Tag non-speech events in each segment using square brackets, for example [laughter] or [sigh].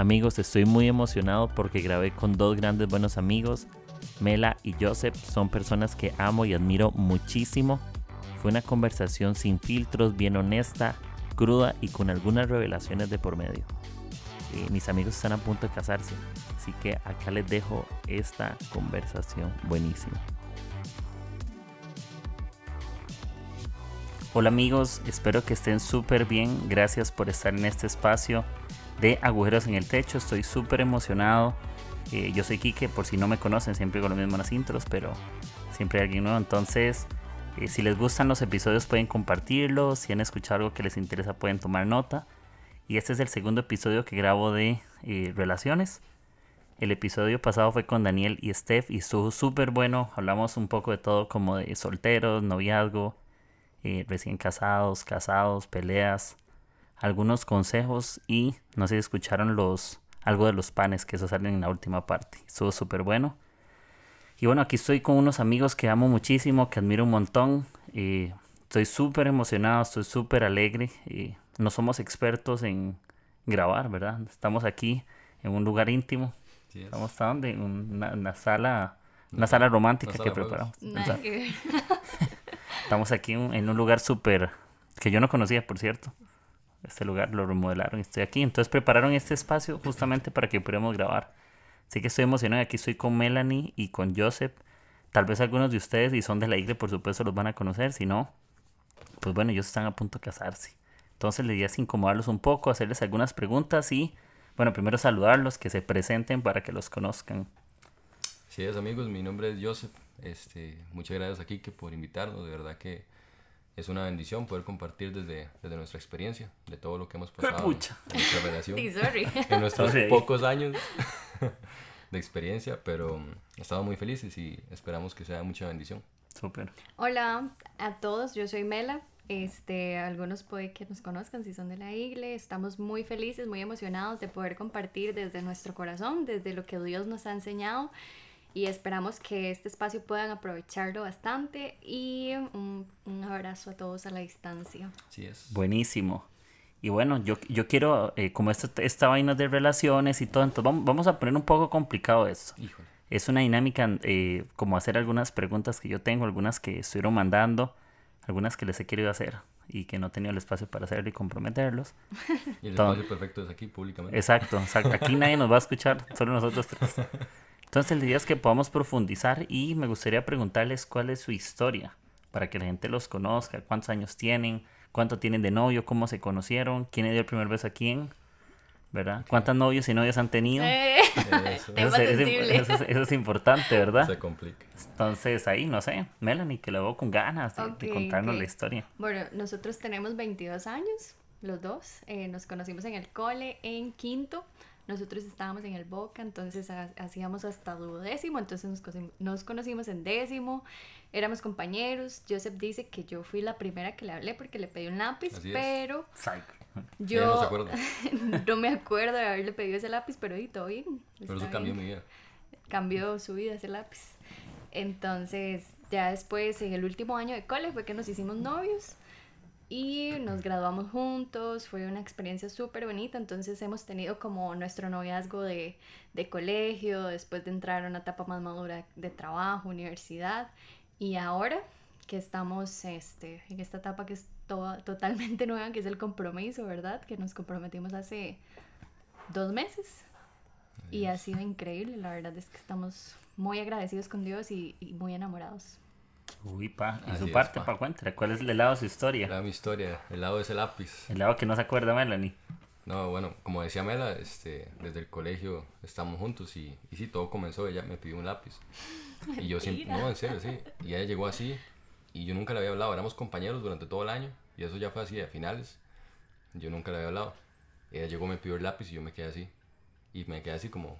Amigos, estoy muy emocionado porque grabé con dos grandes buenos amigos. Mela y Joseph son personas que amo y admiro muchísimo. Fue una conversación sin filtros, bien honesta, cruda y con algunas revelaciones de por medio. Mis amigos están a punto de casarse, así que acá les dejo esta conversación buenísima. Hola amigos, espero que estén súper bien. Gracias por estar en este espacio de Agujeros en el Techo. Estoy súper emocionado. Eh, yo soy Kike, por si no me conocen, siempre con lo mismo en las intros, pero siempre hay alguien nuevo. Entonces, eh, si les gustan los episodios, pueden compartirlos. Si han escuchado algo que les interesa, pueden tomar nota. Y este es el segundo episodio que grabo de eh, Relaciones. El episodio pasado fue con Daniel y Steph y estuvo súper bueno. Hablamos un poco de todo, como de solteros, noviazgo, recién casados, casados, peleas algunos consejos y no sé si escucharon los algo de los panes que eso salen en la última parte. Estuvo súper bueno. Y bueno, aquí estoy con unos amigos que amo muchísimo, que admiro un montón. y estoy súper emocionado, estoy súper alegre. y no somos expertos en grabar, ¿verdad? Estamos aquí en un lugar íntimo. Estamos donde? En una, sala, una sala romántica que preparamos. [laughs] Estamos aquí en un lugar súper que yo no conocía, por cierto este lugar, lo remodelaron y estoy aquí. Entonces prepararon este espacio justamente para que pudiéramos grabar. Así que estoy emocionado. Aquí estoy con Melanie y con Joseph. Tal vez algunos de ustedes, y son de la iglesia, por supuesto, los van a conocer. Si no, pues bueno, ellos están a punto de casarse. Entonces les di incomodarlos un poco, hacerles algunas preguntas y, bueno, primero saludarlos, que se presenten para que los conozcan. Sí, es amigos, mi nombre es Joseph. Este, muchas gracias aquí por invitarnos. De verdad que es una bendición poder compartir desde, desde nuestra experiencia, de todo lo que hemos pasado en nuestra relación, [laughs] en nuestros pocos años [laughs] de experiencia, pero um, estamos muy felices y esperamos que sea mucha bendición. Súper. Hola a todos, yo soy Mela. Este, algunos puede que nos conozcan si son de la iglesia. Estamos muy felices, muy emocionados de poder compartir desde nuestro corazón, desde lo que Dios nos ha enseñado y esperamos que este espacio puedan aprovecharlo bastante y un, un abrazo a todos a la distancia. Sí es. Buenísimo. Y bueno, yo, yo quiero, eh, como esta, esta vaina de relaciones y todo, entonces vamos, vamos a poner un poco complicado esto. Es una dinámica eh, como hacer algunas preguntas que yo tengo, algunas que estuvieron mandando, algunas que les he querido hacer y que no he tenido el espacio para hacerlo y comprometerlos. [laughs] Y el espacio perfecto es aquí públicamente. Exacto, exacto. Aquí nadie nos va a escuchar, solo nosotros tres. [laughs] Entonces la idea es que podamos profundizar y me gustaría preguntarles cuál es su historia para que la gente los conozca, cuántos años tienen, cuánto tienen de novio, cómo se conocieron, quién dio el primer beso a quién, ¿verdad? ¿Cuántos novios y novias han tenido? Eh, eso. es, importante, ¿verdad? Se complica. Entonces ahí, no sé, Melanie, que la veo con ganas de, contarnos la historia. Bueno, nosotros tenemos 22 años, los dos, eh, nos conocimos en el cole en quinto. Nosotros estábamos en el Boca, entonces hacíamos hasta duodécimo, entonces nos, conocimos en décimo, éramos compañeros. Joseph dice que yo fui la primera que le hablé porque le pedí un lápiz, pero yo [laughs] no, me acuerdo de haberle pedido ese lápiz, pero y todo bien. Pero eso cambió mi vida. Cambió su vida ese lápiz. Entonces, ya después, en el último año de cole, fue que nos hicimos novios y nos graduamos juntos, fue una experiencia súper bonita, entonces hemos tenido como nuestro noviazgo de, de, colegio, después de entrar a una etapa más madura de trabajo, universidad, y ahora que estamos este, en esta etapa que es totalmente [laughs] nueva, que es el compromiso, ¿verdad? Que nos comprometimos hace dos meses y ha sido increíble, la verdad es que estamos muy agradecidos con Dios y, y muy enamorados. Uy, pa. ¿Y su parte, pa. cuéntale? ¿Cuál es el lado de su historia? La mi historia. El lado de ese lápiz. El lado que no se acuerda Melanie. No, bueno, como decía Mela, este, desde el colegio estamos juntos y, y sí, todo comenzó. Ella me pidió un lápiz. Y yo siempre, no, en serio, sí. Y ella llegó así y yo nunca le había hablado. Éramos compañeros durante todo el año y eso ya fue así a finales. Yo nunca le había hablado. Ella llegó, me pidió el lápiz y yo me quedé así. Y me quedé así como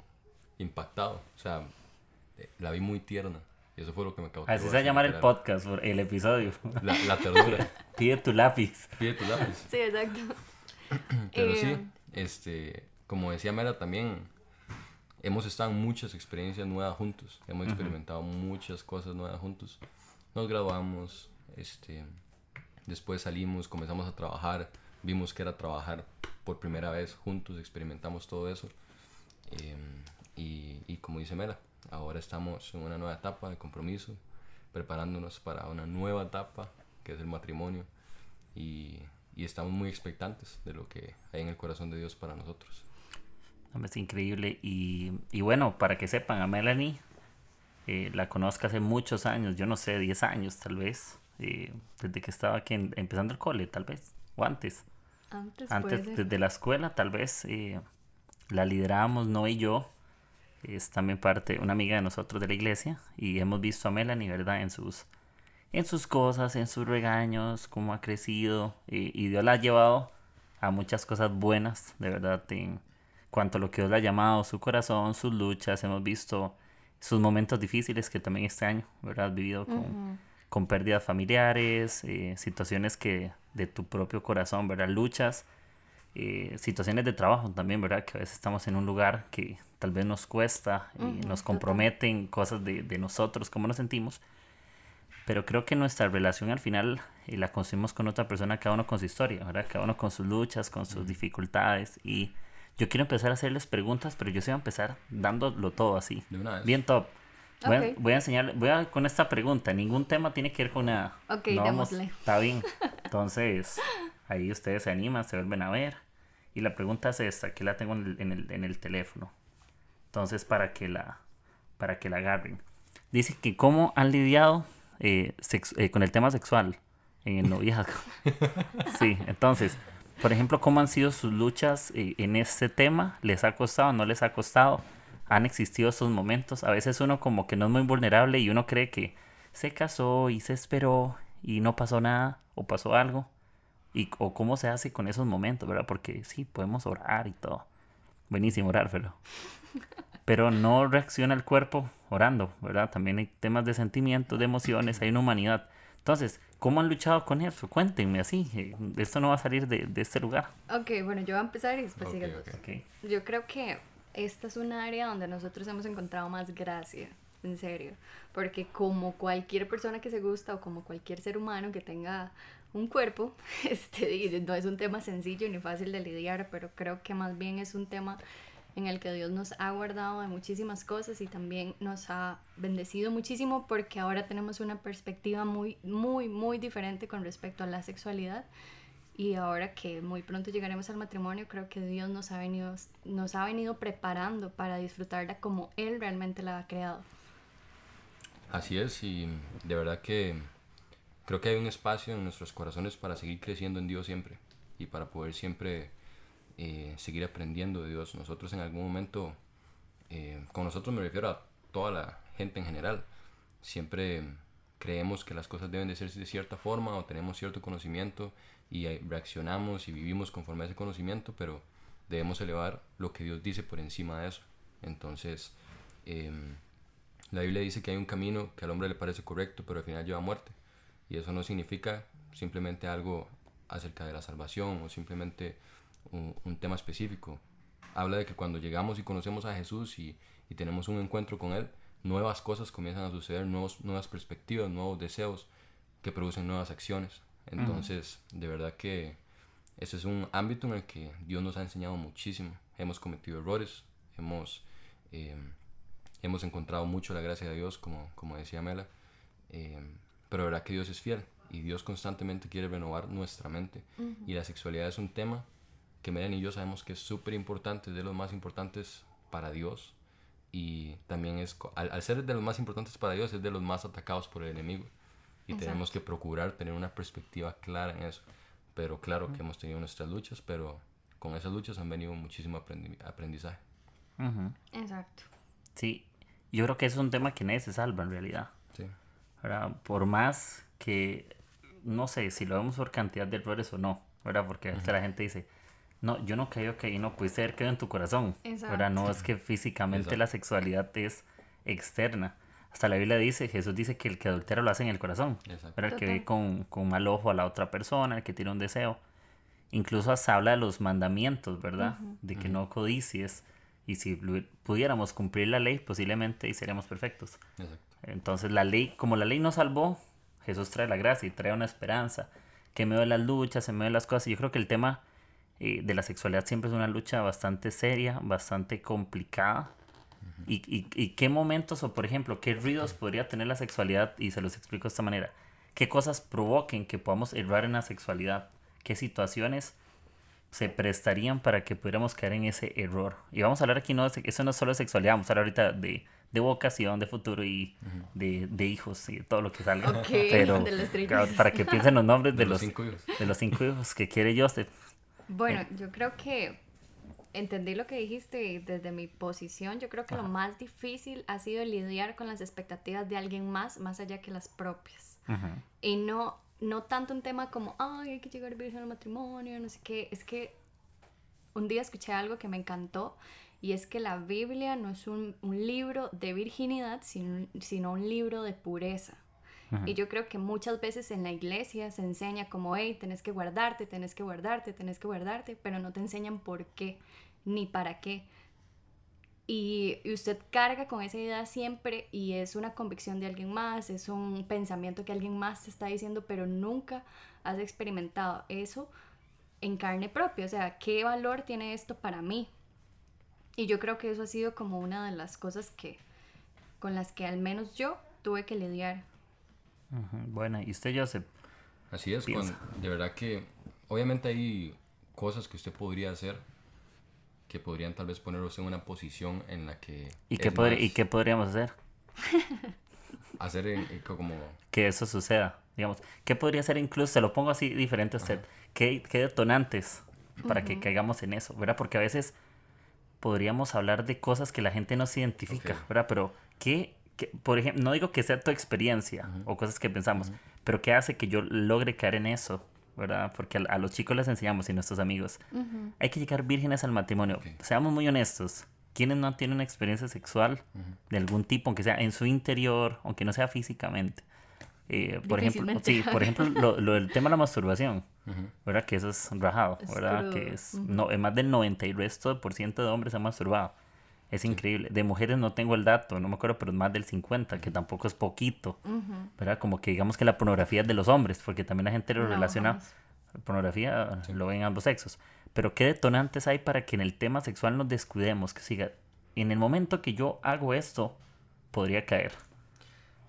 impactado. O sea, eh, la vi muy tierna. Eso fue lo que me causó. Así se va a llamar el podcast, el episodio. La, la ternura. [laughs] Pide tu lápiz. Pide tu lápiz. Sí, exacto. [coughs] Pero sí, Eh, este, como decía Mela también, hemos estado en muchas experiencias nuevas juntos. Hemos experimentado muchas cosas nuevas juntos. Nos graduamos, este, después salimos, comenzamos a trabajar, vimos que era trabajar por primera vez juntos, experimentamos todo eso. Eh, y, y como dice Mela, ahora estamos en una nueva etapa de compromiso, preparándonos para una nueva etapa que es el matrimonio. Y, y estamos muy expectantes de lo que hay en el corazón de Dios para nosotros. Es increíble. Y, y bueno, para que sepan, a Melanie eh, la conozco hace muchos años, yo no sé, 10 años tal vez, eh, desde que estaba aquí en- empezando el cole, tal vez, o antes. antes, Antes, desde la escuela, tal vez, eh, la liderábamos no y yo. Es también parte, una amiga de nosotros de la iglesia. Y hemos visto a Melanie, ¿verdad? En sus, en sus cosas, en sus regaños, cómo ha crecido. eh, y Dios la ha llevado a muchas cosas buenas, de verdad, en cuanto a lo que Dios le ha llamado, su corazón, sus luchas. Hemos visto sus momentos difíciles que también este año, ¿verdad? Has vivido con, con pérdidas familiares, eh, situaciones que de tu propio corazón, ¿verdad? Luchas, eh, situaciones de trabajo también, ¿verdad? Que a veces estamos en un lugar que tal vez nos cuesta y Ujú, nos total. comprometen cosas de, de nosotros, cómo nos sentimos. Pero creo que nuestra relación al final eh, la construimos con otra persona, cada uno con su historia, ¿verdad? Cada uno con sus luchas, con sus dificultades. Y yo quiero empezar a hacerles preguntas, pero yo sí voy a empezar dándolo todo así. De una vez. Bien top. Voy, a, Ok. voy a enseñarle, voy a con esta pregunta, ningún tema tiene que ver con nada. Ok, No vamos- démosle. Está bien. [laughs] Entonces, ahí ustedes se animan, se vuelven a ver. Y la pregunta es esta, que la tengo en el, en el, en el teléfono. Entonces, para que la, para que la agarren. Dice que cómo han lidiado eh, eh, con el tema sexual en el noviazgo. [laughs] sí, entonces, por ejemplo, ¿cómo han sido sus luchas eh, en este tema? ¿Les ha costado? ¿No les ha costado? ¿Han existido esos momentos? A veces uno como que no es muy vulnerable y uno cree que se casó y se esperó y no pasó nada o pasó algo. Y, o cómo se hace con esos momentos, ¿verdad? Porque sí, podemos orar y todo. Buenísimo orar, pero... Pero no reacciona el cuerpo orando, ¿verdad? También hay temas de sentimientos, de emociones, hay una humanidad. Entonces, ¿cómo han luchado con eso? Cuéntenme así. eh, Esto no va a salir de, de este lugar. Ok, bueno, yo voy a empezar y después Ok, sigues vos. ok. Ok. Yo creo que esta es un área donde nosotros hemos encontrado más gracia, en serio, porque como cualquier persona que se gusta o como cualquier ser humano que tenga un cuerpo, [laughs] este, no es un tema sencillo ni fácil de lidiar, pero creo que más bien es un tema en el que Dios nos ha guardado de muchísimas cosas y también nos ha bendecido muchísimo porque ahora tenemos una perspectiva muy, muy, muy diferente con respecto a la sexualidad. Y ahora que muy pronto llegaremos al matrimonio, creo que Dios nos ha venido, nos ha venido preparando para disfrutarla como Él realmente la ha creado. Así es, y de verdad que creo que hay un espacio en nuestros corazones para seguir creciendo en Dios siempre y para poder siempre eh, seguir aprendiendo de Dios. Nosotros en algún momento, eh, con nosotros me refiero a toda la gente en general, siempre creemos que las cosas deben de ser de cierta forma o tenemos cierto conocimiento y reaccionamos y vivimos conforme a ese conocimiento, pero debemos elevar lo que Dios dice por encima de eso. Entonces, em, la Biblia dice que hay un camino que al hombre le parece correcto, pero al final lleva a muerte. Y eso no significa simplemente algo acerca de la salvación o simplemente un, un tema específico. Habla de que cuando llegamos y conocemos a Jesús y, y tenemos un encuentro con Él, nuevas cosas comienzan a suceder, nuevos, nuevas perspectivas, nuevos deseos que producen nuevas acciones. Entonces, de verdad que ese es un ámbito en el que Dios nos ha enseñado muchísimo. Hemos cometido errores, hemos, eh, hemos encontrado mucho la gracia de Dios, como, como decía Mela, eh, pero de verdad que Dios es fiel y Dios constantemente quiere renovar nuestra mente. Y la sexualidad es un tema que Mela y yo sabemos que es súper importante, es de los más importantes para Dios. Y también es, al, al ser de los más importantes para Dios, es de los más atacados por el enemigo. Y tenemos Exacto. que procurar tener una perspectiva clara en eso. Pero claro que hemos tenido nuestras luchas, pero con esas luchas han venido muchísimo aprendi- aprendizaje. Ujú. Exacto. Sí, yo creo que es un tema que nadie se salva en realidad. Sí. ¿verdad? Por más que, no sé si lo vemos por cantidad de errores o no, ¿verdad? Porque a veces la gente dice, no, yo no creo que ahí no pudiste haber quedado en tu corazón, Exacto. ¿verdad? No es que físicamente la Exacto. sexualidad es externa. Hasta la Biblia dice, Jesús dice que el que adultera lo hace en el corazón. Pero el que ve con, con, mal ojo a la otra persona, el que tiene un deseo. Incluso hasta habla de los mandamientos, ¿verdad? De que no codicies. Y si pudiéramos cumplir la ley, posiblemente y seríamos perfectos. Entonces la ley, como la ley nos salvó, Jesús trae la gracia y trae una esperanza. Que me de las luchas, en medio de las cosas. Y yo creo que el tema eh, de la sexualidad siempre es una lucha bastante seria, bastante complicada ¿Y, y, qué momentos o, por ejemplo, qué ruidos podría tener la sexualidad? Y se los explico de esta manera. ¿Qué cosas provoquen que podamos errar en la sexualidad? ¿Qué situaciones se prestarían para que pudiéramos caer en ese error? Y vamos a hablar aquí, no, eso no es solo de sexualidad, vamos a hablar ahorita de, de vocación, de futuro y de, de, hijos y todo lo que salga. Pero para que piensen los nombres de, los, cinco hijos. de los cinco hijos que quiere Joseph. Bueno, yo creo que entendí lo que dijiste desde mi posición, yo creo que lo más difícil ha sido lidiar con las expectativas de alguien más, más allá que las propias. Y no, no tanto un tema como, ay, hay que llegar virgen al matrimonio, no sé qué. Es que un día escuché algo que me encantó y es que la Biblia no es un, un libro de virginidad, sino, sino, un libro de pureza. Y yo creo que muchas veces en la iglesia se enseña como, hey, tenés que guardarte, tenés que guardarte, tenés que guardarte, pero no te enseñan por qué ni para qué. Y, usted carga con esa idea siempre y es una convicción de alguien más, es un pensamiento que alguien más te está diciendo, pero nunca has experimentado eso en carne propia. O sea, ¿qué valor tiene esto para mí? Y yo creo que eso ha sido como una de las cosas que con las que al menos yo tuve que lidiar. Bueno, y usted, Joseph. Así es, de verdad que obviamente hay cosas que usted podría hacer que podrían tal vez ponerlos en una posición en la que... ¿Y, qué, ¿y qué podríamos hacer? [laughs] hacer como... Que eso suceda, digamos. ¿Qué podría ser incluso, se lo pongo así diferente a usted, ¿qué, ¿qué, detonantes para que caigamos en eso, ¿verdad? Porque a veces podríamos hablar de cosas que la gente no se identifica, ¿verdad? Pero ¿qué, por ejemplo, no digo que sea tu experiencia o cosas que pensamos, pero ¿qué hace que yo logre caer en eso? ¿verdad? Porque a, los chicos les enseñamos y nuestros amigos, hay que llegar vírgenes al matrimonio. Seamos muy honestos. ¿Quiénes no tienen una experiencia sexual de algún tipo, aunque sea en su interior, aunque no sea físicamente? Eh, por ejemplo, sí, por ejemplo, [laughs] lo, del tema de la masturbación, ¿verdad? Que eso es rajado, ¿verdad? Que es, no, es más del 90 y resto por ciento de hombres han masturbado. Es increíble. De mujeres no tengo el dato, no me acuerdo, pero es más del 50, que tampoco es poquito. ¿Verdad? Como que digamos que la pornografía es de los hombres, porque también la gente lo relaciona. La pornografía lo ven ambos sexos. Pero ¿qué detonantes hay para que en el tema sexual nos descuidemos? Que siga. En el momento que yo hago esto, podría caer.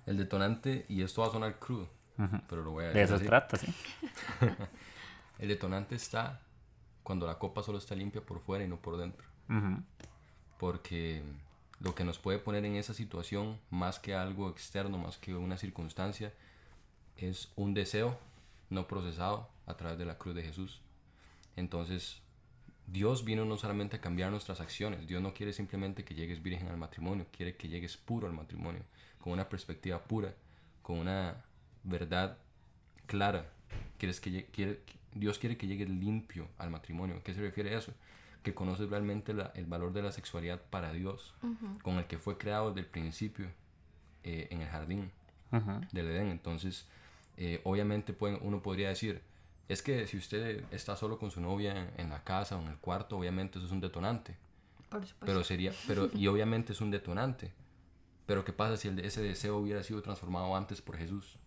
El detonante, y esto va a sonar crudo, pero lo voy a decir. De eso se trata, sí. [laughs] el detonante está cuando la copa solo está limpia por fuera y no por dentro porque lo que nos puede poner en esa situación, más que algo externo, más que una circunstancia, es un deseo no procesado a través de la cruz de Jesús. Entonces, Dios vino no solamente a cambiar nuestras acciones, Dios no quiere simplemente que llegues virgen al matrimonio, quiere que llegues puro al matrimonio, con una perspectiva pura, con una verdad clara. Quieres que, quiere, Dios quiere que llegues limpio al matrimonio. ¿A qué se refiere a eso? Que conoces realmente el valor de la sexualidad para Dios, con el que fue creado desde el principio eh, en el jardín del Edén. Entonces, eh, obviamente uno podría decir, es que si usted está solo con su novia en, la casa o en el cuarto, obviamente eso es un detonante. Por supuesto. Pero sería, pero, y [laughs] obviamente es un detonante. Pero ¿qué pasa si el, ese deseo hubiera sido transformado antes por Jesús?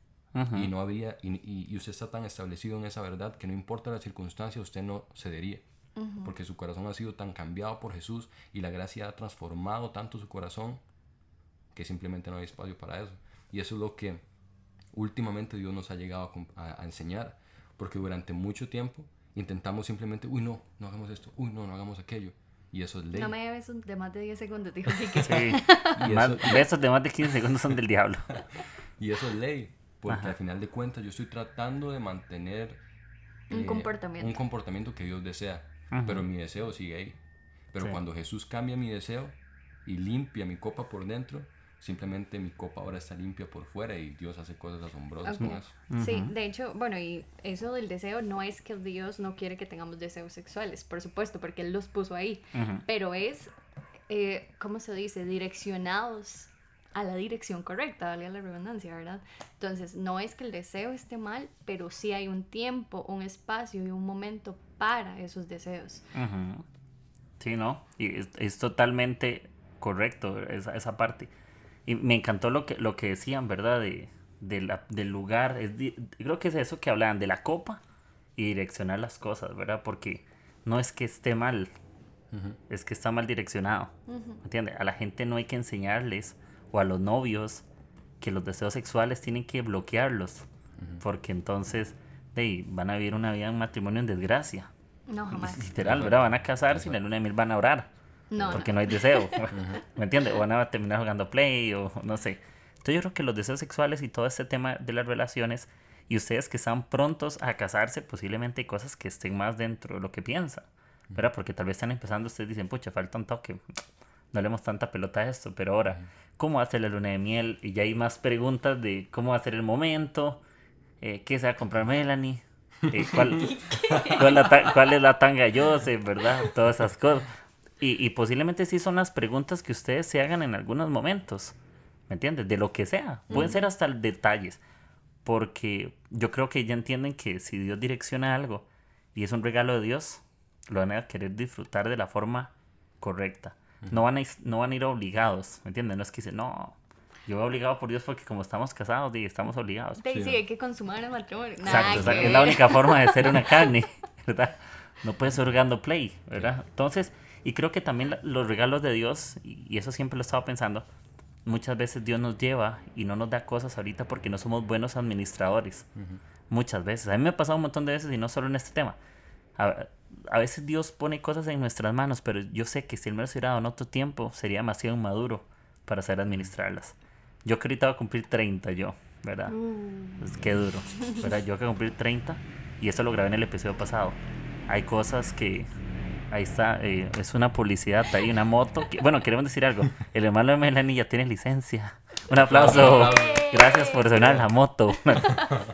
Y no habría, y, y, usted está tan establecido en esa verdad que no importa la circunstancia, usted no cedería porque su corazón ha sido tan cambiado por Jesús y la gracia ha transformado tanto su corazón que simplemente no hay espacio para eso. Y eso es lo que últimamente Dios nos ha llegado a, enseñar, porque durante mucho tiempo intentamos simplemente, uy, no, no hagamos esto, uy, no, no hagamos aquello. Y eso es ley. No me [laughs] besos de más de 10 segundos, dijo que Sí, besos de más de 15 segundos son del diablo. [laughs] y eso es ley, porque al final de cuentas yo estoy tratando de mantener un eh, comportamiento. Un comportamiento que Dios desea pero mi deseo sigue ahí. Pero cuando Jesús cambia mi deseo y limpia mi copa por dentro, simplemente mi copa ahora está limpia por fuera y Dios hace cosas asombrosas con eso. Sí, de hecho, bueno, y eso del deseo no es que Dios no quiere que tengamos deseos sexuales, por supuesto, porque Él los puso ahí, pero es, eh, ¿cómo se dice?, direccionados a la dirección correcta, valga la redundancia, ¿verdad? Entonces, no es que el deseo esté mal, pero sí hay un tiempo, un espacio y un momento para esos deseos. Sí, ¿no? Y es, totalmente correcto esa, esa, parte. Y me encantó lo que, lo que decían, ¿verdad? De, del lugar. Es, creo que es eso que hablaban, de la copa y direccionar las cosas, ¿verdad? Porque no es que esté mal, es que está mal direccionado. ¿Me entiendes? A la gente no hay que enseñarles, o a los novios, que los deseos sexuales tienen que bloquearlos. Porque entonces de, van a vivir una vida en matrimonio en desgracia. No, jamás. Literal, ¿verdad? Van a casarse y en la luna de mil van a orar. No. Porque no, hay deseo. [laughs] ¿Me entiendes? O van a terminar jugando play o no sé. Entonces yo creo que los deseos sexuales y todo este tema de las relaciones y ustedes que están prontos a casarse, posiblemente hay cosas que estén más dentro de lo que piensan, ¿verdad? Porque tal vez están empezando, ustedes dicen, pucha, falta un toque, no le hemos tanta pelota a esto, pero ahora, ¿cómo hacer la luna de miel? Y ya hay más preguntas de cómo va a ser el momento, eh, qué se va a comprar Melanie, eh, ¿cuál, [laughs] cuál, es la tanga yo sé, verdad? Todas esas cosas. Y, y, posiblemente sí son las preguntas que ustedes se hagan en algunos momentos, ¿me entiendes? De lo que sea, pueden ser hasta detalles porque yo creo que ya entienden que si Dios direcciona algo y es un regalo de Dios, lo van a querer disfrutar de la forma correcta. No van, a, no van a ir obligados, ¿me entienden? No es que dicen, no, yo voy obligado por Dios porque como estamos casados y estamos obligados. Sí, sí, hay que consumar el matrimonio. Exacto, es la única forma de ser una [laughs] carne, ¿verdad? No puedes ser jugando play, ¿verdad? Entonces, y creo que también los regalos de Dios, y eso siempre lo he estado pensando, muchas veces Dios nos lleva y no nos da cosas ahorita porque no somos buenos administradores. Muchas veces. A mí me ha pasado un montón de veces y no solo en este tema. A, veces Dios pone cosas en nuestras manos, pero yo sé que si Él me lo hubiera dado en otro tiempo, sería demasiado maduro para saber administrarlas. Yo que ahorita voy a cumplir 30 yo, ¿verdad? Uh. Pues qué duro, ¿verdad? Yo voy a cumplir 30 y eso lo grabé en el episodio pasado. Hay cosas que Ahí está, eh, es una publicidad, hay una moto. bueno, queremos decir algo. El hermano de Melanie ya tiene licencia. Un aplauso. Gracias por sonar la moto.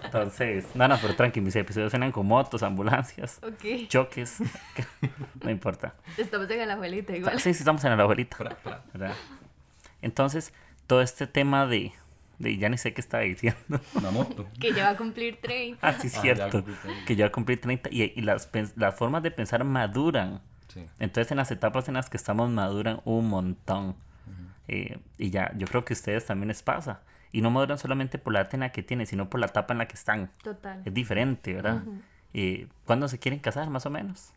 Entonces, no, no, pero tranqui, mis episodios suenan con motos, ambulancias, choques. [laughs] no importa. Estamos en la abuelita igual. Sí, sí, estamos en la abuelita. Entonces, todo este tema de, de ya ni sé qué estaba diciendo. Una moto. Que ya va a cumplir 30. Ah, sí, ah, cierto. que ya va a cumplir 30. Y, y las, las formas de pensar maduran. Entonces en las etapas en las que estamos maduran un montón. Eh, y ya, yo creo que a ustedes también les pasa. Y no maduran solamente por la etapa que tienen, sino por la etapa en la que están. Total. Es diferente, ¿verdad? Eh, ¿Cuándo se quieren casar, más o menos?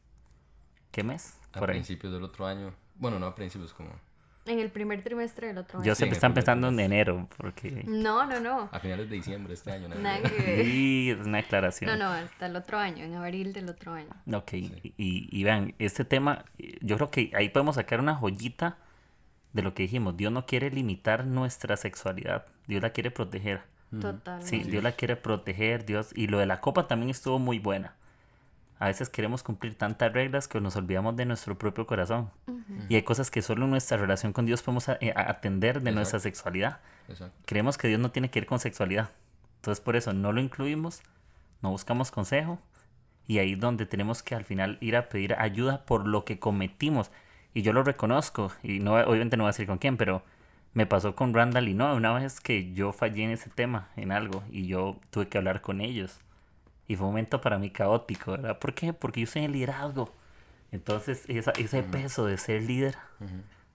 ¿Qué mes? A principios del otro año. Bueno, no a principios, como en el primer trimestre del otro año. Yo siempre están pensando en enero, porque... No, no, no. A finales de diciembre este año. Nada que Sí, es una declaración. No, no, hasta el otro año, en abril del otro año. Ok, y, y, vean, este tema, yo creo que ahí podemos sacar una joyita de lo que dijimos. Dios no quiere limitar nuestra sexualidad, Dios la quiere proteger. Total. Sí, Dios la quiere proteger, Dios... Y lo de la copa también estuvo muy buena a veces queremos cumplir tantas reglas que nos olvidamos de nuestro propio corazón. Y hay cosas que solo en nuestra relación con Dios podemos eh, atender de nuestra sexualidad. Creemos que Dios no tiene que ir con sexualidad. Entonces por eso no lo incluimos, no buscamos consejo y ahí es donde tenemos que al final ir a pedir ayuda por lo que cometimos. Y yo lo reconozco y no obviamente no voy a decir con quién, pero me pasó con Randall y no, una vez que yo fallé en ese tema, en algo, y yo tuve que hablar con ellos y fue un momento para mí caótico, ¿verdad? ¿Por qué? Porque yo soy el liderazgo. Entonces, ese peso de ser líder,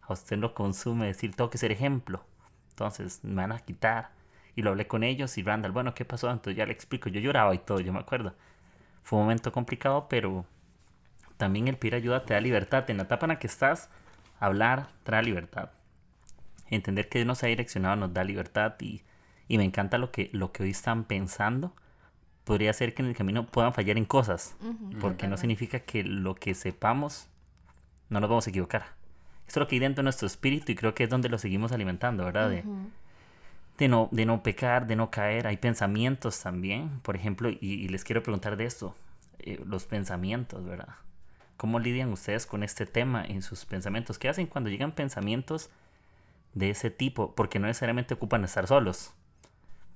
a usted lo consume, decir, tengo que ser ejemplo. Entonces, me van a quitar. Y lo hablé con ellos y Randall, bueno, ¿qué pasó? Entonces ya le explico, yo lloraba y todo, yo me acuerdo. Fue un momento complicado, pero también el pedir ayuda te da libertad. En la etapa en la que estás, hablar trae libertad. Entender que Dios nos ha direccionado nos da libertad y, y me encanta lo que, lo que hoy están pensando podría ser que en el camino puedan fallar en cosas, porque no significa que lo que sepamos no nos vamos a equivocar. Eso es lo que hay dentro de nuestro espíritu y creo que es donde lo seguimos alimentando, ¿verdad? de, no, de no pecar, de no caer. Hay pensamientos también, por ejemplo, y, les quiero preguntar de esto, eh, los pensamientos, ¿verdad? ¿Cómo lidian ustedes con este tema en sus pensamientos? ¿Qué hacen cuando llegan pensamientos de ese tipo? Porque no necesariamente ocupan estar solos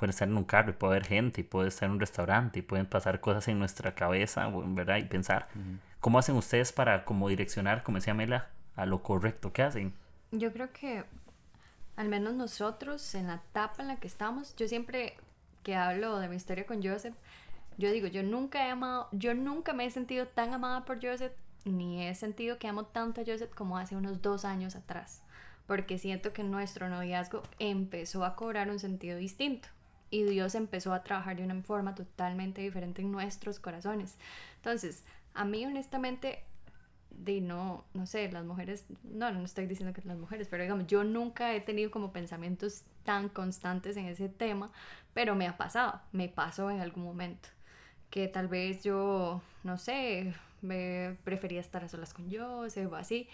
pueden estar en un carro y puede haber gente y puede estar en un restaurante y pueden pasar cosas en nuestra cabeza, ¿verdad? Y pensar, ¿cómo hacen ustedes para como direccionar, como decía Mela, a lo correcto que hacen? Yo creo que al menos nosotros, en la etapa en la que estamos, yo siempre que hablo de mi historia con Joseph, yo digo, yo nunca he amado, yo nunca me he sentido tan amada por Joseph, ni he sentido que amo tanto a Joseph como hace unos dos años atrás, porque siento que nuestro noviazgo empezó a cobrar un sentido distinto y Dios empezó a trabajar de una forma totalmente diferente en nuestros corazones. Entonces, a mí honestamente de no, no sé, las mujeres, no, no estoy diciendo que las mujeres, pero digamos, yo nunca he tenido como pensamientos tan constantes en ese tema, pero me ha pasado, me pasó en algún momento, que tal vez yo, no sé, me prefería estar a solas con yo, o así,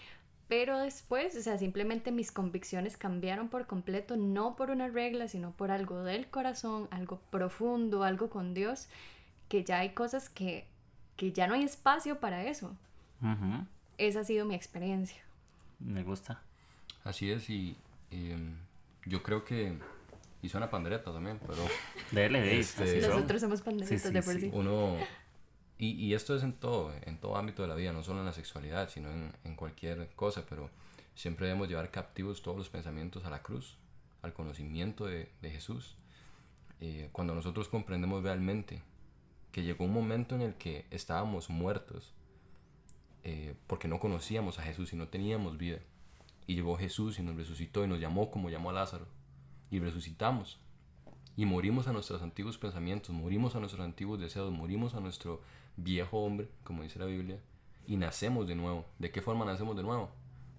pero después, o sea, simplemente mis convicciones cambiaron por completo, no por una regla, sino por algo del corazón, algo profundo, algo con Dios, que ya hay cosas que, que ya no hay espacio para eso. Esa ha sido mi experiencia. Me gusta. Así es, y em, yo creo que hizo una pandereta también, pero... Dele, este, Nosotros somos panderetas de por sí. Uno, y, esto es en todo, en todo ámbito de la vida, no solo en la sexualidad, sino en, cualquier cosa, pero siempre debemos llevar captivos todos los pensamientos a la cruz, al conocimiento de, de Jesús. Eh, cuando nosotros comprendemos realmente que llegó un momento en el que estábamos muertos, eh, porque no conocíamos a Jesús y no teníamos vida. Y llegó Jesús y nos resucitó y nos llamó como llamó a Lázaro. Y resucitamos. Y morimos a nuestros antiguos pensamientos, morimos a nuestros antiguos deseos, morimos a nuestro viejo hombre, como dice la Biblia, y nacemos de nuevo. ¿De qué forma nacemos de nuevo?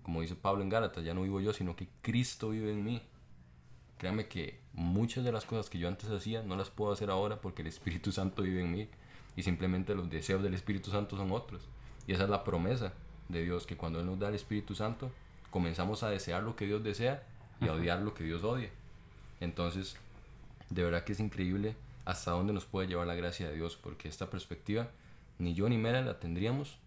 Como dice Pablo en Gálatas, ya no vivo yo, sino que Cristo vive en mí. Créame que muchas de las cosas que yo antes hacía no las puedo hacer ahora porque el Espíritu Santo vive en mí y simplemente los deseos del Espíritu Santo son otros. Y esa es la promesa de Dios, que cuando Él nos da el Espíritu Santo, comenzamos a desear lo que Dios desea y a odiar lo que Dios odia. Entonces, de verdad que es increíble hasta dónde nos puede llevar la gracia de Dios, porque esta perspectiva ni yo ni Mera la tendríamos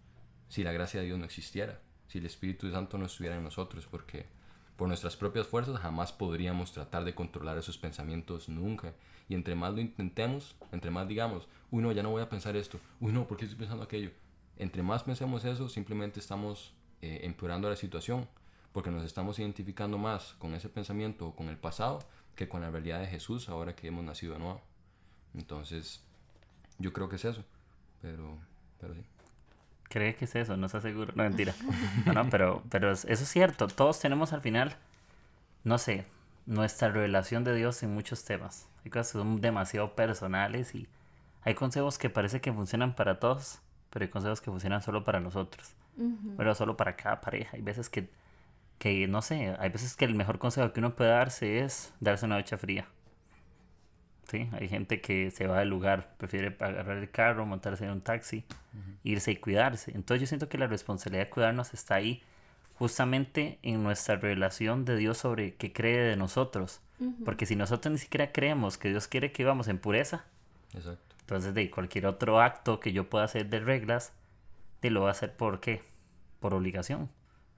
si la gracia de Dios no existiera, si el Espíritu Santo no estuviera en nosotros, porque por nuestras propias fuerzas jamás podríamos tratar de controlar esos pensamientos nunca. Y entre más lo intentemos, entre más digamos, uy no, ya no voy a pensar esto, uy no, ¿por qué estoy pensando aquello? entre más pensemos eso, simplemente estamos eh, empeorando la situación, porque nos estamos identificando más con ese pensamiento o con el pasado que con la realidad de Jesús ahora que hemos nacido de nuevo. Entonces, yo creo que es eso, pero, pero sí. ¿Cree que es eso? No está seguro. No, mentira. No, no, pero, pero eso es cierto. Todos tenemos al final, no sé, nuestra revelación de Dios en muchos temas. Hay cosas que son demasiado personales y hay consejos que parece que funcionan para todos, pero hay consejos que funcionan solo para nosotros, pero solo para cada pareja. Hay veces que, que, no sé, hay veces que el mejor consejo que uno puede darse es darse una ducha fría. ¿Sí? Hay gente que se va del lugar, prefiere agarrar el carro, montarse en un taxi, irse y cuidarse. Entonces yo siento que la responsabilidad de cuidarnos está ahí justamente en nuestra relación de Dios sobre qué cree de nosotros. Porque si nosotros ni siquiera creemos que Dios quiere que vivamos en pureza, Exacto. Entonces, de cualquier otro acto que yo pueda hacer de reglas, te lo voy a hacer por qué? Por obligación.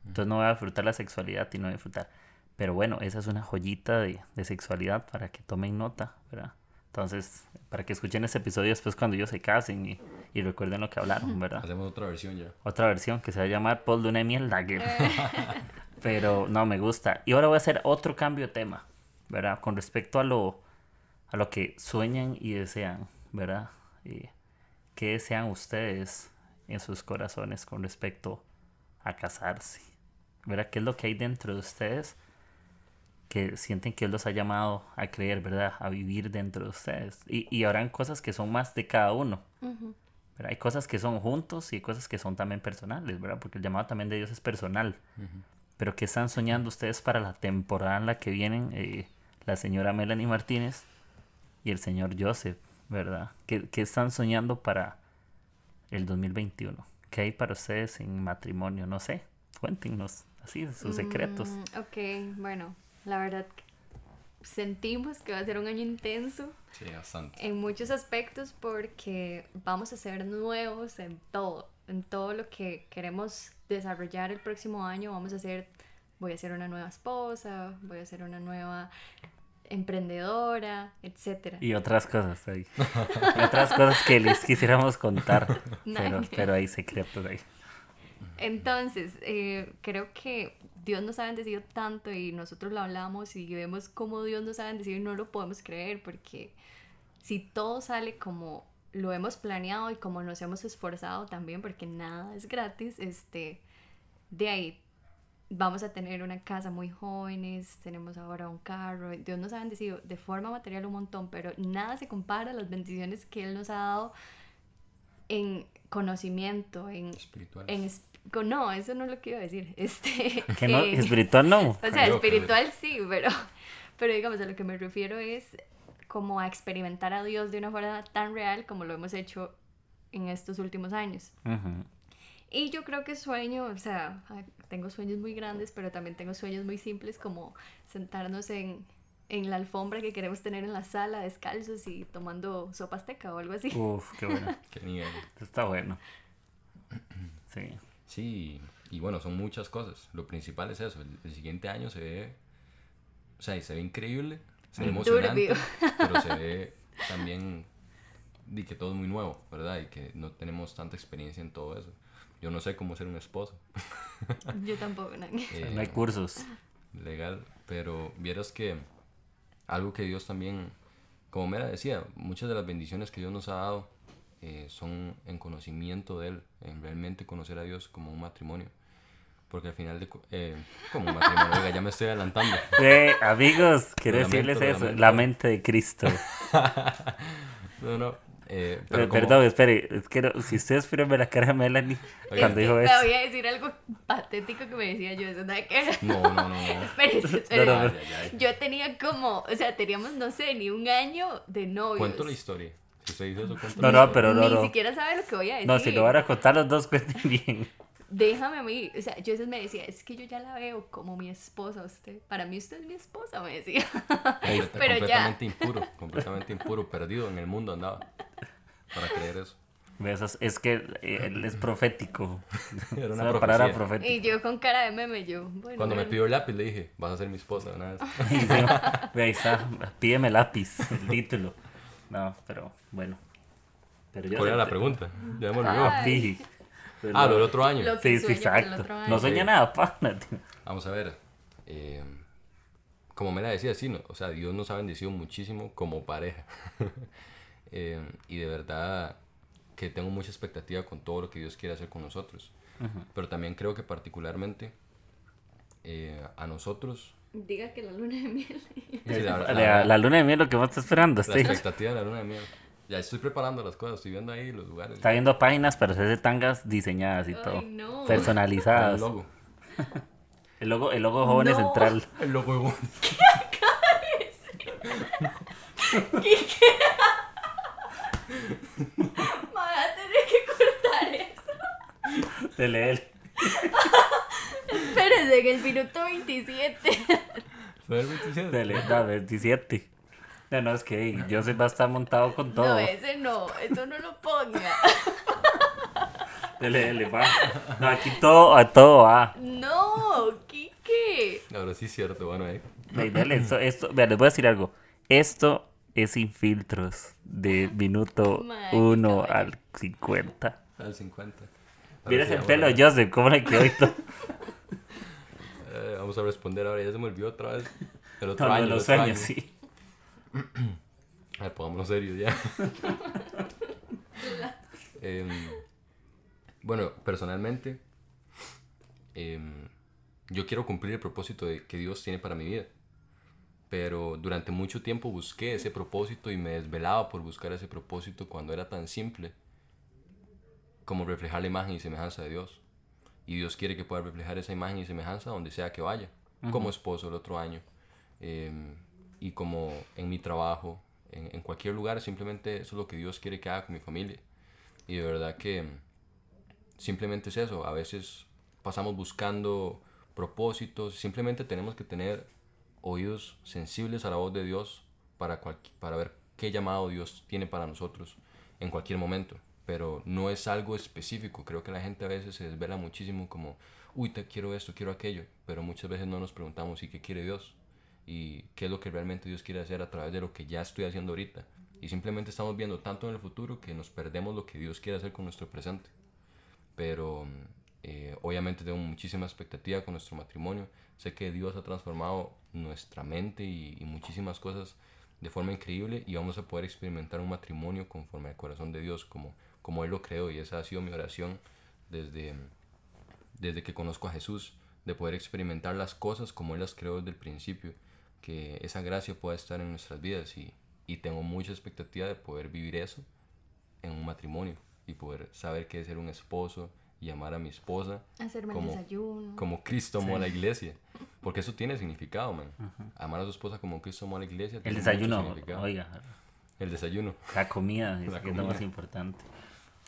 Entonces no voy a disfrutar la sexualidad y no voy a disfrutar. Pero bueno, esa es una joyita de, de sexualidad para que tomen nota, ¿verdad? Entonces, para que escuchen ese episodio después cuando ellos se casen y, y recuerden lo que hablaron, ¿verdad? Hacemos otra versión ya. Otra versión que se va a llamar Paul Luna de Miel Dagger. [laughs] Pero no, me gusta. Y ahora voy a hacer otro cambio de tema, ¿verdad? Con respecto a lo, a lo que sueñan y desean. ¿verdad? Y ¿Qué desean ustedes en sus corazones con respecto a casarse? ¿Verdad? ¿Qué es lo que hay dentro de ustedes que sienten que Él los ha llamado a creer, ¿verdad? A vivir dentro de ustedes. Y, y habrán cosas que son más de cada uno. Hay cosas que son juntos y cosas que son también personales, ¿verdad? Porque el llamado también de Dios es personal. Pero ¿qué están soñando ustedes para la temporada en la que vienen eh, la señora Melanie Martínez y el señor Joseph? ¿verdad? ¿Qué, están soñando para el 2021? ¿Qué hay para ustedes en matrimonio? No sé, cuéntenos así sus secretos. Mm, ok, bueno, la verdad sentimos que va a ser un año intenso. Sí, bastante. En muchos aspectos porque vamos a ser nuevos en todo, en todo lo que queremos desarrollar el próximo año. Vamos a ser, voy a ser una nueva esposa, voy a ser una nueva emprendedora, etcétera. Y otras cosas ahí. [laughs] otras cosas que les quisiéramos contar, [laughs] pero, pero hay secretos ahí. Entonces, eh, creo que Dios nos ha bendecido tanto y nosotros lo hablamos y vemos cómo Dios nos ha bendecido y no lo podemos creer porque si todo sale como lo hemos planeado y como nos hemos esforzado también, porque nada es gratis, este, de ahí vamos a tener una casa muy jóvenes, tenemos ahora un carro, Dios nos ha bendecido de forma material un montón, pero nada se compara a las bendiciones que Él nos ha dado en conocimiento, en... Espiritual. En, no, eso no es lo que iba a decir. [laughs] Este, ¿Que no? ¿Espiritual no? [laughs] O sea, espiritual sí, pero, pero digamos, a lo que me refiero es como a experimentar a Dios de una forma tan real como lo hemos hecho en estos últimos años. Y yo creo que sueño, o sea, tengo sueños muy grandes, pero también tengo sueños muy simples como sentarnos en, en la alfombra que queremos tener en la sala descalzos y tomando sopa azteca o algo así. Uf, qué bueno. [laughs] qué nivel. Está bueno. Sí. Sí, y bueno, son muchas cosas. Lo principal es eso. El, el siguiente año se ve, o sea, se ve increíble se ve emocionante, pero se ve también y que todo es muy nuevo, ¿verdad? Y que no tenemos tanta experiencia en todo eso. Yo no sé cómo ser un esposo. Yo tampoco, no. [laughs] Eh, no hay cursos. Legal, pero vieras que algo que Dios también, como Mera decía, muchas de las bendiciones que Dios nos ha dado eh, son en conocimiento de Él, en realmente conocer a Dios como un matrimonio. Porque al final de... Eh, como un matrimonio, ya me estoy adelantando. [laughs] Eh, amigos, quiero decirles eso, la mente de Cristo. [laughs] no, no. Eh, pero Perdón, espere, es que si ustedes fueron ver la cara de Melanie cuando dijo eso. Me voy a decir algo patético que me decía yo, eso nada que No, no, no. no. [laughs] espérese, espérese. Yo tenía como, o sea, teníamos, no sé, ni un año de novios. Cuento la historia. Usted eso, cuento No, no, pero no, Ni siquiera sabe lo que voy a decir. No, si lo van a contar los dos, [laughs] cuenten bien déjame a mí, o sea, yo a veces me decía, es que yo ya la veo como mi esposa usted, para mí usted es mi esposa, me decía. [laughs] Pero completamente impuro, completamente impuro, perdido en el mundo andaba, para creer eso. Es que eh, él es profético. [laughs] Era una, palabra profética. Y yo con cara de meme, yo. Cuando me pidió el lápiz le dije, vas a ser mi esposa una vez. Ve ahí está, pídeme lápiz, el título. No, pero bueno. Pero ¿Cuál era la pregunta? Ya me olvidó. Ah, lo del otro año. sí, sí, exacto. No sueña nada, pana. Vamos a ver. Eh, como me la decía, sí, no, o sea, Dios nos ha bendecido muchísimo como pareja. [laughs] Eh, y de verdad que tengo mucha expectativa con todo lo que Dios quiere hacer con nosotros. Pero también creo que particularmente eh, a nosotros... Diga que la luna de miel. la, luna de miel lo que más está esperando. La expectativa de la luna de miel. Ya estoy preparando las cosas, estoy viendo ahí los lugares. Está viendo páginas para hacerse tangas diseñadas y todo. Personalizadas. [laughs] El logo. el logo, el logo Jóvenes Central. [laughs] El logo de Jóvenes. ¿Qué acaba de ¿Qué? ¿Qué? [laughs] Me voy a tener que cortar eso. De leer. Espérese, en el minuto 27. ¿Fue el 27? Dele, no, 27. No, no, es que Joseph va a estar montado con todo. No, ese no, eso no lo ponga. Dele, dele, va. No, aquí todo, a todo va. No, Kike. Ahora sí es cierto, bueno, eh. dale, esto, esto, les voy a decir algo. Esto es sin filtros, de minuto 1 al 50. Al 50. Mira ese pelo, Joseph, ¿cómo le quedó esto? [laughs] Eh, vamos a responder ahora, ya se me olvidó otra vez. El otro año. los sueños, sí. [clears throat] A ver, pongámonos serios ya. [laughs] Em, bueno, personalmente, em, yo quiero cumplir el propósito de, que Dios tiene para mi vida. Pero durante mucho tiempo busqué ese propósito y me desvelaba por buscar ese propósito cuando era tan simple como reflejar la imagen y semejanza de Dios. Y Dios quiere que pueda reflejar esa imagen y semejanza donde sea que vaya, como esposo el otro año. Eh, y como en mi trabajo, en, en, cualquier lugar, simplemente eso es lo que Dios quiere que haga con mi familia. Y de verdad que simplemente es eso, a veces pasamos buscando propósitos, simplemente tenemos que tener oídos sensibles a la voz de Dios para, para ver qué llamado Dios tiene para nosotros en cualquier momento. Pero no es algo específico, creo que la gente a veces se desvela muchísimo como, uy, te quiero esto, quiero aquello, pero muchas veces no nos preguntamos, ¿y qué quiere Dios? y qué es lo que realmente Dios quiere hacer a través de lo que ya estoy haciendo ahorita. Y simplemente estamos viendo tanto en el futuro que nos perdemos lo que Dios quiere hacer con nuestro presente. Pero Eh, obviamente tengo muchísima expectativa con nuestro matrimonio. Sé que Dios ha transformado nuestra mente y, muchísimas cosas de forma increíble y vamos a poder experimentar un matrimonio conforme al corazón de Dios, como, como Él lo creó. Y esa ha sido mi oración desde, desde que conozco a Jesús, de poder experimentar las cosas como Él las creó desde el principio, que esa gracia pueda estar en nuestras vidas y, y tengo mucha expectativa de poder vivir eso en un matrimonio y poder saber qué es ser un esposo y amar a mi esposa Hacerme como, el desayuno. como Cristo amó a la iglesia. Porque eso tiene significado, man. Amar a su esposa como Cristo amó a la iglesia. El desayuno, oiga. El desayuno. La comida es, [laughs] lo más importante.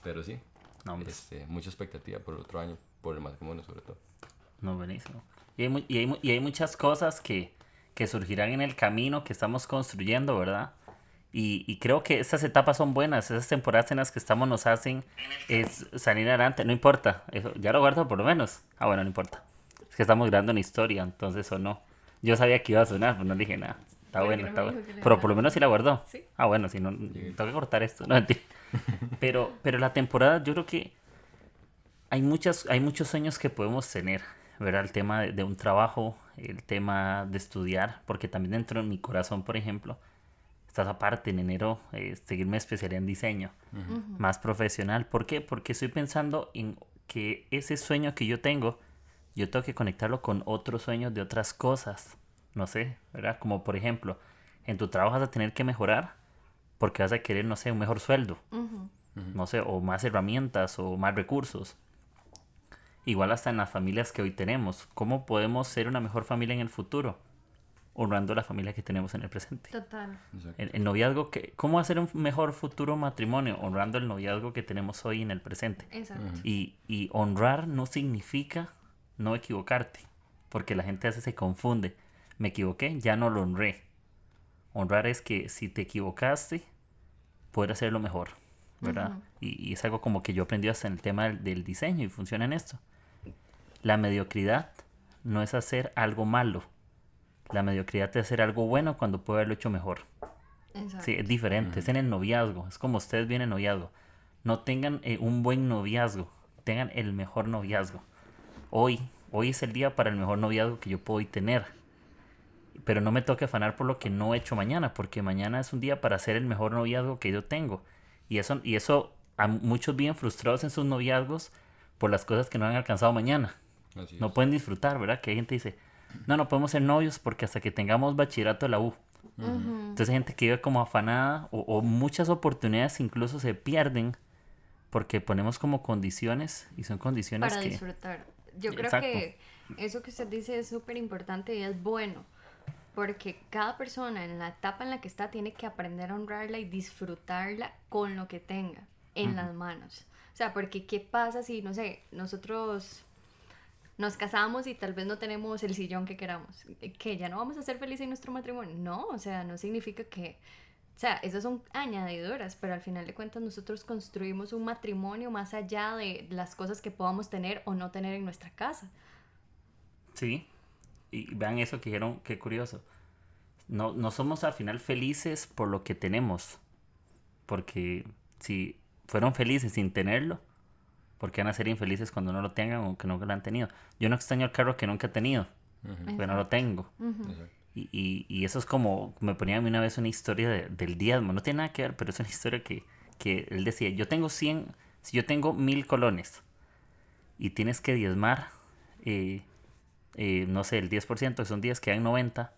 Pero sí, no, este, mucha expectativa por el otro año, por el matrimonio sobre todo. No, buenísimo. Y hay, y hay, y hay muchas cosas que, que surgirán en el camino que estamos construyendo, ¿verdad? Y, creo que estas etapas son buenas, esas temporadas en las que estamos nos hacen es salir adelante, no importa, eso, ya lo guardo por lo menos. Ah, bueno, no importa. Es que estamos grabando una historia, entonces o no. Yo sabía que iba a sonar, pero no dije nada. Está bueno, está bueno. Pero por lo menos sí la guardó. Ah, bueno, si no, tengo que cortar esto. No, [laughs] pero, pero la temporada, yo creo que hay, muchas, hay muchos sueños que podemos tener. ¿verdad? El tema de, de un trabajo, el tema de estudiar, porque también dentro de mi corazón, por ejemplo, estás aparte en enero, eh, seguirme especialidad en diseño, más profesional. ¿Por qué? Porque estoy pensando en que ese sueño que yo tengo, yo tengo que conectarlo con otros sueños de otras cosas. No sé, ¿verdad? Como por ejemplo, en tu trabajo vas a tener que mejorar porque vas a querer, no sé, un mejor sueldo. No sé, o más herramientas o más recursos. Igual hasta en las familias que hoy tenemos. ¿Cómo podemos ser una mejor familia en el futuro? honrando la familia que tenemos en el presente. Total. El, noviazgo, que, ¿cómo hacer un mejor futuro matrimonio? Honrando el noviazgo que tenemos hoy en el presente. Exacto. y, y, honrar no significa no equivocarte, porque la gente a veces se confunde. Me equivoqué, ya no lo honré. Honrar es que si te equivocaste, poder hacerlo mejor, ¿verdad? y, es algo como que yo aprendí hasta en el tema del, del diseño y funciona en esto. La mediocridad no es hacer algo malo, la mediocridad es hacer algo bueno cuando puede haberlo hecho mejor. Sí, es diferente, es en el noviazgo, es como ustedes vienen noviazgo. No tengan eh, un buen noviazgo, tengan el mejor noviazgo. Hoy, hoy es el día para el mejor noviazgo que yo puedo tener. Pero no me toque afanar por lo que no he hecho mañana, porque mañana es un día para hacer el mejor noviazgo que yo tengo. Y eso, y eso a muchos bien frustrados en sus noviazgos por las cosas que no han alcanzado mañana. no pueden disfrutar, ¿verdad? Que hay gente dice, no, no podemos ser novios porque hasta que tengamos bachillerato de la U. Entonces hay gente que vive como afanada o, muchas oportunidades incluso se pierden porque ponemos como condiciones y son condiciones Para disfrutar. Yo creo que eso que usted dice es súper importante y es bueno porque cada persona en la etapa en la que está tiene que aprender a honrarla y disfrutarla con lo que tenga en las manos. O sea, porque ¿qué pasa si, no sé, nosotros nos casamos y tal vez no tenemos el sillón que queramos, que ya no vamos a ser felices en nuestro matrimonio. No, o sea, no significa que, o sea, esas son añadiduras, pero al final de cuentas nosotros construimos un matrimonio más allá de las cosas que podamos tener o no tener en nuestra casa. Sí, y vean eso que dijeron, qué curioso. No, no somos al final felices por lo que tenemos, porque si fueron felices sin tenerlo, porque van a ser infelices cuando no lo tengan o que nunca lo han tenido. Yo no extraño el carro que nunca he tenido, pero no lo tengo. y, y, y, eso es como, me ponía a mí una vez una historia de, del diezmo, no tiene nada que ver, pero es una historia que, que él decía, yo tengo 100, si yo tengo mil colones y tienes que diezmar, eh, eh, no sé, el 10%, son 10, quedan 90,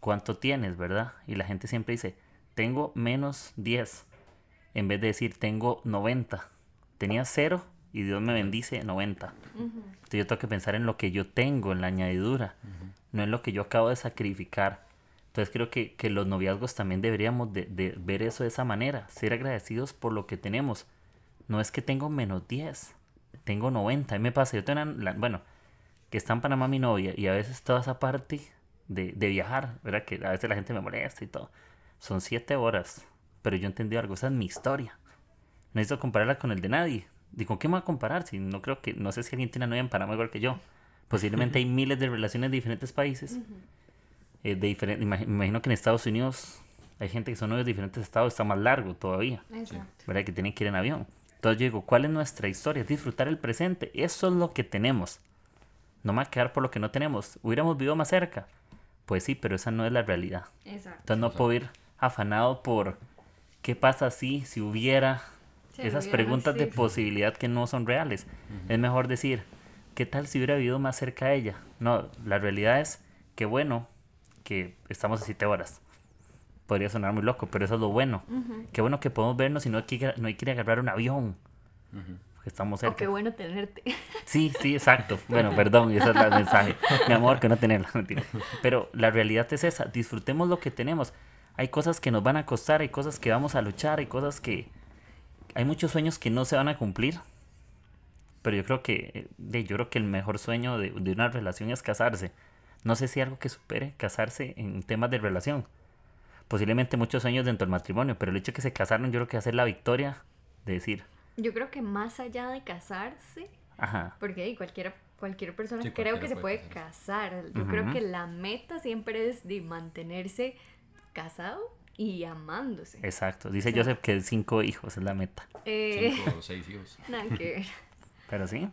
¿cuánto tienes, verdad? Y la gente siempre dice, tengo menos 10, en vez de decir, tengo 90. Tenía cero y Dios me bendice 90. Entonces yo tengo que pensar en lo que yo tengo, en la añadidura, no en lo que yo acabo de sacrificar. Entonces creo que, que los noviazgos también deberíamos de, de, ver eso de esa manera, ser agradecidos por lo que tenemos. No es que tengo menos 10, tengo 90. A mí me pasa, yo tengo, bueno, que está en Panamá mi novia y a veces toda esa parte de, de viajar, ¿verdad? Que a veces la gente me molesta y todo. Son 7 horas, pero yo entendí algo, esa es mi historia. No necesito compararla con el de nadie Digo, ¿qué me va a comparar? Si no creo que, no sé si alguien tiene una novia en Panamá igual que yo. Posiblemente hay miles de relaciones de diferentes países. Eh, de diferente, me imagino que en Estados Unidos hay gente que son novios de diferentes estados, está más largo todavía. Exacto. ¿Verdad? Que tienen que ir en avión. Entonces yo digo, ¿cuál es nuestra historia? Disfrutar el presente. Eso es lo que tenemos. No me va a quedar por lo que no tenemos. Hubiéramos vivido más cerca. Pues sí, pero esa no es la realidad. Exacto. Entonces no puedo ir afanado por qué pasa si, si hubiera esas preguntas de posibilidad que no son reales. Es mejor decir, ¿qué tal si hubiera vivido más cerca de ella? No, la realidad es que bueno que estamos a siete horas. Podría sonar muy loco, pero eso es lo bueno. Qué bueno que podemos vernos y no hay que, no hay que agarrar un avión. Estamos cerca. qué bueno tenerte. [laughs] Sí, sí, exacto. Bueno, perdón, ese es el mensaje. Mi amor, que no tenerla. [laughs] Pero la realidad es esa. Disfrutemos lo que tenemos. Hay cosas que nos van a costar, hay cosas que vamos a luchar, hay cosas que... Hay muchos sueños que no se van a cumplir pero yo creo que, de, yo creo que el mejor sueño de, de, una relación es casarse. No sé si algo que supere casarse en temas de relación. Posiblemente muchos sueños dentro del matrimonio, pero el hecho de que se casaron, yo creo que hacer la victoria de decir. Yo creo que más allá de casarse, Ajá. porque cualquiera, cualquier persona creo que se puede casar. Yo creo que la meta siempre es de mantenerse casado y amándose. Exacto. Dice Joseph que cinco hijos es la meta. Eh, cinco o seis hijos. [laughs] Nada que ver. Pero sí.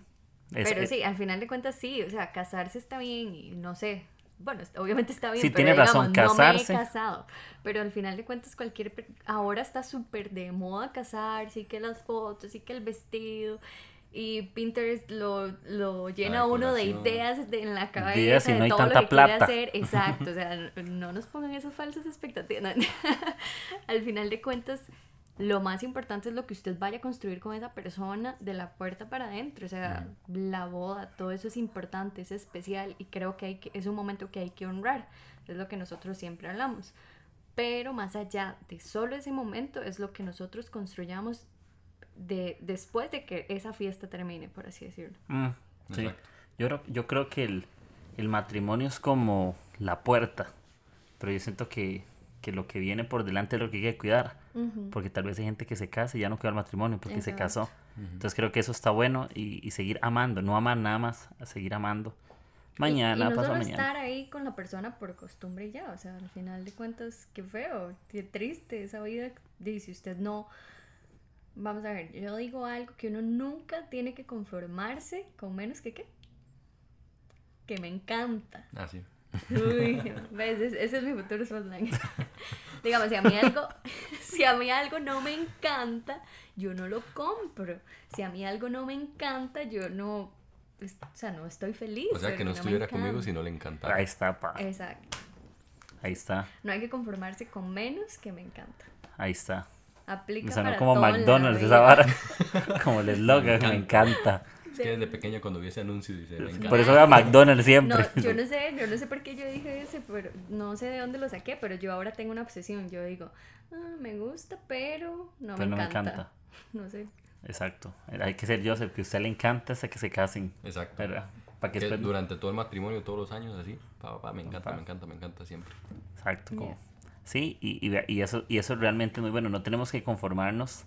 pero sí, al final de cuentas sí, o sea, casarse está bien y no sé. Bueno, obviamente está bien, sí, pero tiene razón, casarse. no me he casado. Pero al final de cuentas cualquier... Ahora está súper de moda casarse y que las fotos y que el vestido y Pinterest lo, lo llena uno de ideas en la cabeza de todo lo que plata. quiere hacer. [laughs] Exacto, o sea, no nos pongan esas falsas expectativas. [laughs] Al final de cuentas, lo más importante es lo que usted vaya a construir con esa persona de la puerta para adentro. O sea, la boda, todo eso es importante, es especial y creo que, hay que es un momento que hay que honrar. Es lo que nosotros siempre hablamos. Pero más allá de solo ese momento, es lo que nosotros construyamos de, después de que esa fiesta termine, por así decirlo. Mm, sí. Yo, yo creo que el, el matrimonio es como la puerta, pero yo siento que que lo que viene por delante es lo que hay que cuidar. Porque tal vez hay gente que se casa y ya no queda el matrimonio porque se casó. Entonces creo que eso está bueno y, seguir amando, no amar nada más, a seguir amando. Mañana, y, y no solo estar ahí con la persona por costumbre y ya, o sea, al final de cuentas, qué feo, qué triste esa vida. Dice usted no. Vamos a ver, yo digo algo que uno nunca tiene que conformarse con menos que qué. Que me encanta. Ah, Uy, Ese, es mi futuro slime. [laughs] Digamos, si a mí algo, [laughs] si a mí algo no me encanta, yo no lo compro. Si a mí algo no me encanta, yo no, pues, o sea, no estoy feliz. O sea, que no, estuviera conmigo si no le encantara. Ahí está, pa. Exacto. Ahí está. No hay que conformarse con menos que me encanta. Ahí está. Aplica o sea, como McDonald's esa vara. [laughs] como el eslogan, me encanta. Es que desde pequeña cuando vi ese anuncio dice, Por eso voy a McDonald's siempre. No, yo no sé, yo no sé por qué yo dije ese, pero no sé de dónde lo saqué, pero yo ahora tengo una obsesión. Yo digo, ah, me gusta, pero no, me, encanta. [laughs] No sé. Exacto. Hay que ser Joseph, que a usted le encanta hasta que se casen. Exacto. Para que, durante todo el matrimonio, todos los años, así, pa, me encanta, me encanta, me encanta siempre. Exacto. Sí, y, y, y, eso, y eso realmente es muy bueno. No tenemos que conformarnos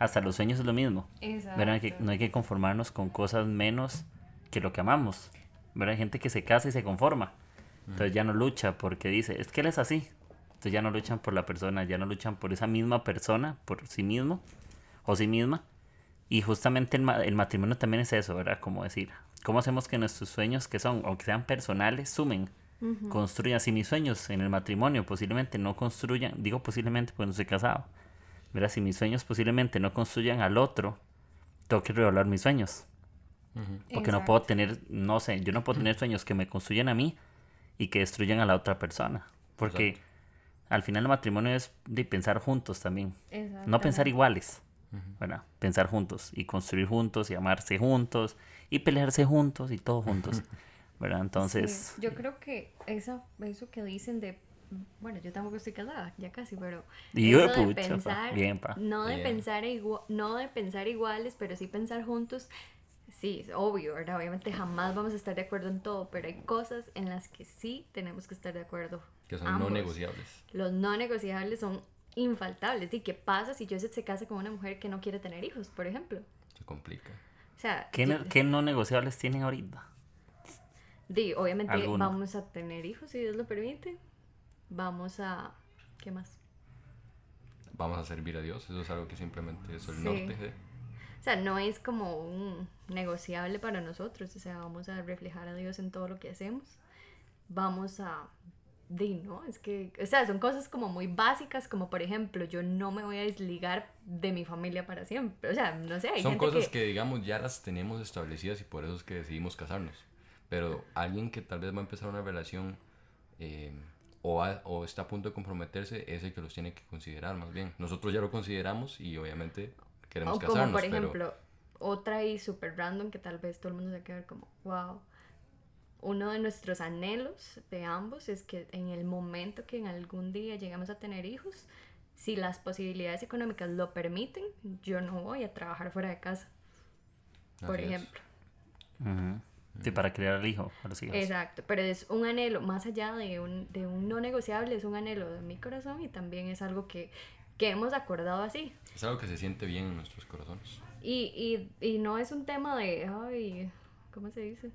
hasta los sueños es lo mismo. Exacto. Que no hay que conformarnos con cosas menos que lo que amamos. ¿verdad? Hay gente que se casa y se conforma. Entonces ya no lucha porque dice, es que él es así. Entonces ya no luchan por la persona, ya no luchan por esa misma persona, por sí mismo o sí misma. Y justamente el, el matrimonio también es eso, ¿verdad? Como decir, ¿cómo hacemos que nuestros sueños, que son, aunque sean personales, sumen? Construyan así mis sueños en el matrimonio, posiblemente no construyan, digo posiblemente porque no estoy casado, Mira, si mis sueños posiblemente no construyan al otro, tengo que revelar mis sueños. Porque no puedo tener, no sé, yo no puedo tener sueños que me construyan a mí y que destruyan a la otra persona. Porque al final el matrimonio es de pensar juntos también. No pensar iguales. bueno, pensar juntos y construir juntos y amarse juntos y pelearse juntos y todo juntos. [laughs] ¿verdad? Entonces... yo creo que eso, eso que dicen de bueno, yo tampoco estoy casada, ya casi, pero y yo de pensar, no de pensar igual, no de pensar iguales, pero sí pensar juntos. Sí, es obvio, ¿verdad? Obviamente jamás vamos a estar de acuerdo en todo, pero hay cosas en las que sí tenemos que estar de acuerdo. Que son no negociables. Los no negociables son infaltables. ¿Y qué pasa si Joseph se casa con una mujer que no quiere tener hijos, por ejemplo? Se complica. O sea, ¿qué, no, ¿qué no negociables tienen ahorita? Di, obviamente vamos a tener hijos si Dios lo permite vamos a... ¿Qué más? Vamos a servir a Dios, eso es algo que simplemente es el norte de... O sea, no es como un negociable para nosotros, o sea, vamos a reflejar a Dios en todo lo que hacemos. Vamos a de no, es que, o sea, son cosas como muy básicas, como por ejemplo, yo no me voy a desligar de mi familia para siempre, o sea, no sé, hay Son cosas que... digamos, ya las tenemos establecidas y por eso es que decidimos casarnos, pero alguien que tal vez va a empezar una relación eh, o, o está a punto de comprometerse es el que los tiene que considerar más bien. Nosotros ya lo consideramos y obviamente queremos o casarnos. Como por ejemplo, otra y súper random que tal vez todo el mundo se quede como, wow uno de nuestros anhelos de ambos es que en el momento que en algún día lleguemos a tener hijos, si las posibilidades económicas lo permiten, yo no voy a trabajar fuera de casa. por ejemplo. Sí, para criar al hijo, Exacto, pero es un anhelo, más allá de un, de un no negociable, es un anhelo de mi corazón y también es algo que, que hemos acordado así. Es algo que se siente bien en nuestros corazones. Y, y, y no es un tema de, ay, ¿cómo se dice?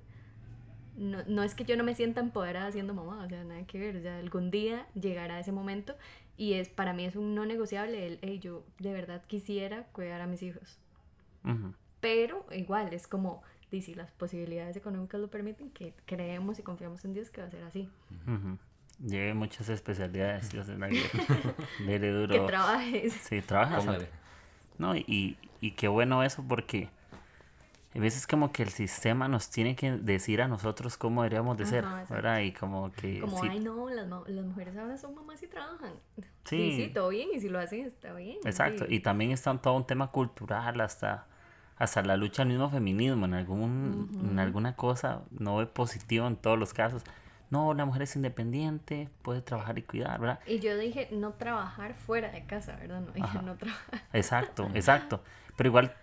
no, no, es que yo no me sienta empoderada siendo mamá, o sea, nada que ver, o sea, algún día llegará ese momento y es para mí es un no negociable el, hey, yo de verdad quisiera cuidar a mis hijos. Pero igual, es como, si las posibilidades económicas lo permiten, que creemos y confiamos en Dios que va a ser así. Lleve muchas especialidades, Dios en la [laughs] duro. Que trabajes. Sí, trabajas. No, y, y qué bueno eso porque a veces como que el sistema nos tiene que decir a nosotros cómo deberíamos de ser, ¿verdad? Y como que... Como, ay no, las, las, mujeres ahora son mamás y trabajan. Sí. sí, todo bien, y si lo hacen está bien. Exacto, y también está todo un tema cultural, hasta, hasta la lucha al mismo feminismo, en, algún, en alguna cosa no es positivo en todos los casos. No, la mujer es independiente, puede trabajar y cuidar, ¿verdad? Y yo dije no trabajar fuera de casa, ¿verdad? No dije no trabajar. Exacto, exacto. Pero igual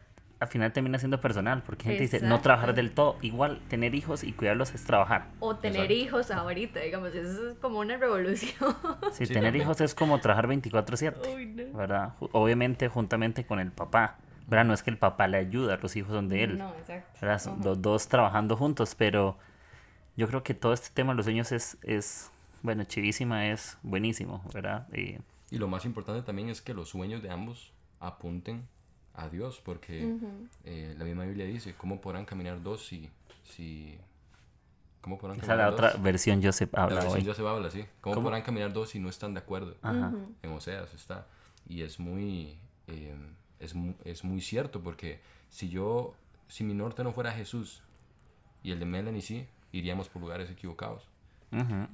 al final termina siendo personal, porque gente dice no trabajar del todo. Igual tener hijos y cuidarlos es trabajar. O tener hijos ahorita, digamos, eso es como una revolución. Sí, tener hijos es como trabajar 24/7, ¿verdad? Obviamente juntamente con el papá, ¿verdad? No es que el papá le ayuda, los hijos son de él. No, exacto. Los dos trabajando juntos, pero yo creo que todo este tema de los sueños es, es bueno, chivísima, es buenísimo, ¿verdad? Y, y lo más importante también es que los sueños de ambos apunten a Dios, porque eh, la misma Biblia dice, ¿cómo podrán caminar dos si... si ¿Cómo podrán Esa caminar la otra versión Joseph habla La versión Joseph habla, sí. ¿Cómo, podrán caminar dos si no están de acuerdo? En Oseas está. Y es muy, eh, es, es muy cierto, porque si yo, si mi norte no fuera Jesús y el de Melanie sí, iríamos por lugares equivocados.